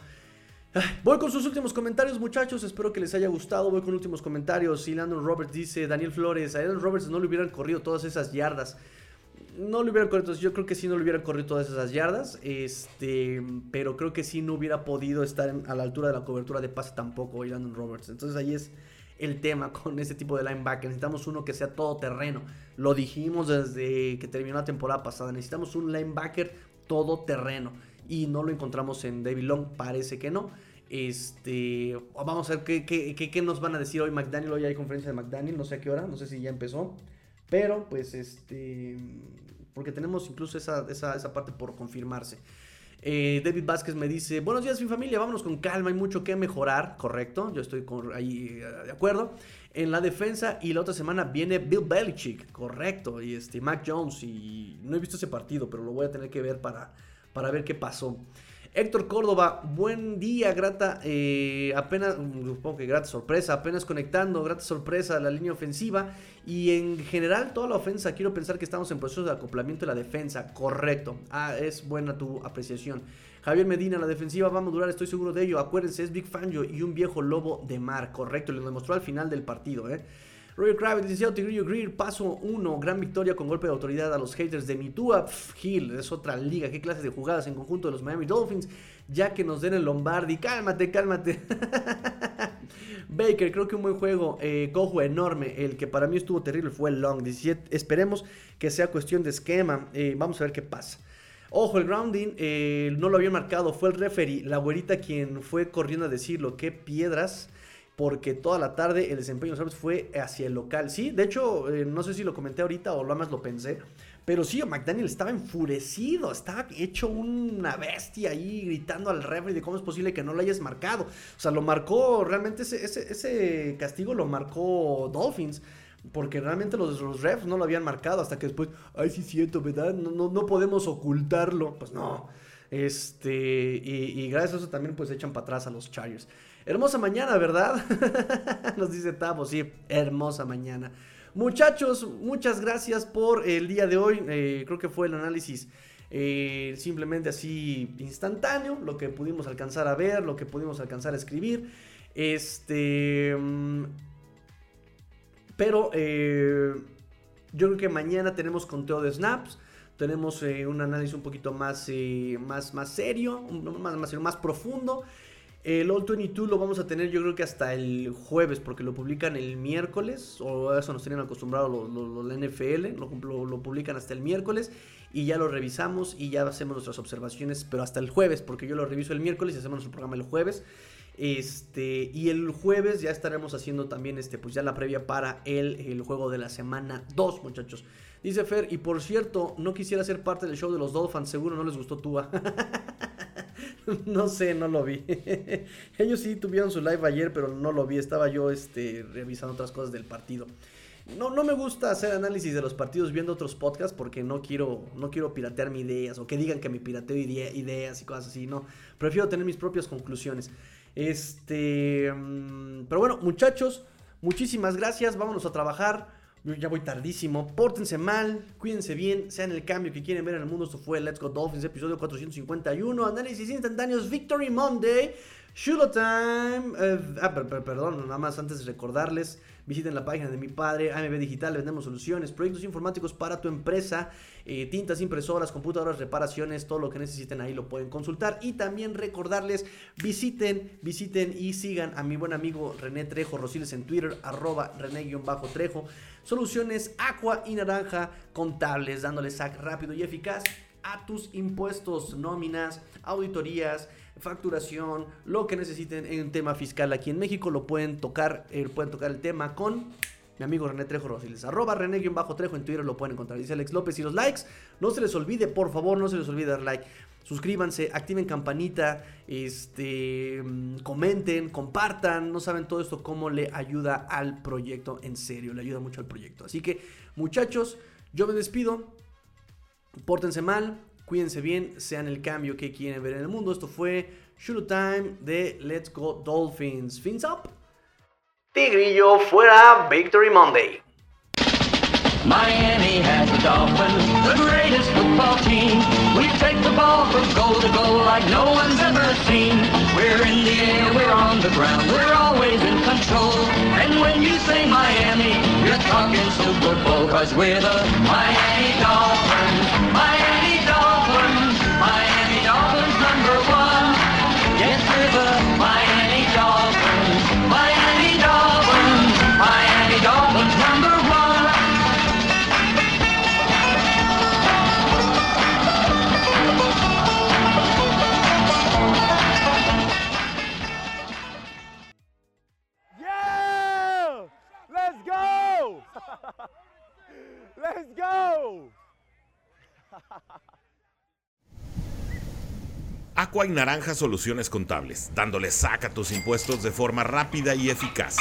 Voy con sus últimos comentarios, muchachos. Espero que les haya gustado. Voy con últimos comentarios. Y Landon Roberts dice: Daniel Flores, a Landon Roberts no le hubieran corrido todas esas yardas no le hubieran corrido, yo creo que sí no le hubieran corrido todas esas yardas, este, pero creo que sí no hubiera podido estar a la altura de la cobertura de pase tampoco Landon Roberts. Entonces ahí es el tema con ese tipo de linebacker. Necesitamos uno que sea todoterreno. Lo dijimos desde que terminó la temporada pasada. Necesitamos un linebacker todoterreno. Y no lo encontramos en David Long, parece que no. Este, vamos a ver qué, qué, qué nos van a decir hoy McDaniel. Hoy hay conferencia de McDaniel, no sé a qué hora, no sé si ya empezó. Pero, pues, este. Porque tenemos incluso esa, parte por confirmarse. Eh, David Vázquez me dice: Buenos días, mi familia. Vámonos con calma. Hay mucho que mejorar. Correcto. Yo estoy ahí eh, de acuerdo. En la defensa. Y la otra semana viene Bill Belichick. Correcto. Y este, Mac Jones. Y no he visto ese partido, pero lo voy a tener que ver para, para ver qué pasó. Héctor Córdoba, buen día, grata, eh, apenas, supongo que grata sorpresa, apenas conectando, grata sorpresa a la línea ofensiva y en general toda la ofensa, quiero pensar que estamos en proceso de acoplamiento de la defensa, correcto, ah, es buena tu apreciación. Javier Medina, la defensiva va a durar, estoy seguro de ello, acuérdense, es Big Fangio y un viejo lobo de mar, correcto, lo demostró al final del partido, eh. Roger Kravitz, licenciado Tigrillo Greer, paso 1, gran victoria con golpe de autoridad a los haters de Mitua. Hill, es otra liga, qué clase de jugadas en conjunto de los Miami Dolphins, ya que nos den el Lombardi. Cálmate, cálmate. Baker, creo que un buen juego, eh, cojo enorme. El que para mí estuvo terrible fue el Long 17. Esperemos que sea cuestión de esquema. Eh, vamos a ver qué pasa. Ojo, el grounding eh, no lo había marcado, fue el referee, la güerita quien fue corriendo a decirlo. Qué piedras porque toda la tarde el desempeño de los fue hacia el local. Sí, de hecho, eh, no sé si lo comenté ahorita o lo más lo pensé, pero sí, McDaniel estaba enfurecido, estaba hecho una bestia ahí gritando al referee de cómo es posible que no lo hayas marcado. O sea, lo marcó, realmente ese, ese, castigo lo marcó Dolphins. Porque realmente los, los refs no lo habían marcado hasta que después, ay, sí, siento, ¿verdad? No, no, no podemos ocultarlo. Pues no. Este, y, y, gracias a eso también pues echan para atrás a los Chargers. Hermosa mañana, ¿verdad? Nos dice Tavo, sí, hermosa mañana. Muchachos, muchas gracias por el día de hoy. Eh, creo que fue el análisis eh, simplemente así instantáneo, lo que pudimos alcanzar a ver, lo que pudimos alcanzar a escribir. Este. Mm, pero eh, yo creo que mañana tenemos conteo de snaps. Tenemos un análisis un poquito más, más, más serio, más, más, más profundo. El All 22 lo vamos a tener yo creo que hasta el jueves, porque lo publican el miércoles, o eso nos tienen acostumbrado los, la NFL, lo, lo, publican hasta el miércoles y ya lo revisamos y ya hacemos nuestras observaciones, pero hasta el jueves, porque yo lo reviso el miércoles y hacemos nuestro programa el jueves. Este, y el jueves ya estaremos haciendo también este, pues ya la previa para el, el juego de la semana 2, muchachos. Dice Fer, y por cierto, no quisiera ser parte del show de los Dolphins, seguro no les gustó Tua. no sé, no lo vi. Ellos sí tuvieron su live ayer, pero no lo vi. Estaba yo este, revisando otras cosas del partido. No, no me gusta hacer análisis de los partidos viendo otros podcasts porque no quiero, no quiero piratear mis ideas o que digan que me pirateo ideas y cosas así. No, prefiero tener mis propias conclusiones. Este, mm, pero bueno, muchachos, muchísimas gracias. Vámonos a trabajar. Yo ya voy tardísimo. Pórtense mal, cuídense bien, sean el cambio que quieren ver en el mundo. Esto fue Let's Go Dolphins, episodio 451. Análisis instantáneos, Victory Monday. Shulo. Eh, ah, perdón, nada más antes de recordarles Visiten la página de mi padre, AMB Digital, vendemos soluciones, proyectos informáticos para tu empresa, eh, tintas, impresoras, computadoras, reparaciones, todo lo que necesiten ahí lo pueden consultar. Y también recordarles, visiten, visiten y sigan a mi buen amigo René Trejo Rosiles en Twitter, arroba René-Trejo. Soluciones Aqua y Naranja contables, dándole sac rápido y eficaz a tus impuestos, nóminas, auditorías, facturación, lo que necesiten en tema fiscal aquí en México, lo pueden tocar, eh, pueden tocar el tema con mi amigo René Trejo Rosiles. Arroba René-Trejo en Twitter lo pueden encontrar. Dice Alex López. Y los likes, no se les olvide, por favor, no se les olvide dar like. Suscríbanse, activen campanita, este, mm, comenten, compartan. No saben todo esto cómo le ayuda al proyecto. En serio, le ayuda mucho al proyecto. Así que, muchachos, yo me despido. Pórtense mal, Cuídense bien, sean el cambio que quieren ver en el mundo. Esto fue Shoot Time de Let's Go Dolphins. Fins up. Tigrillo fuera Victory Monday. Miami has the Dolphins, the greatest football team. We take the ball from goal to goal like no one's ever seen. We're in the air, we're on the ground, we're always in control. And when you say Miami, you're talking Super Bowl, cause we're the Miami Dolphins. Miami go. Aqua y Naranja Soluciones Contables, dándole saca tus impuestos de forma rápida y eficaz.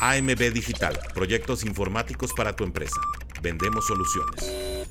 AMB Digital, proyectos informáticos para tu empresa. Vendemos soluciones.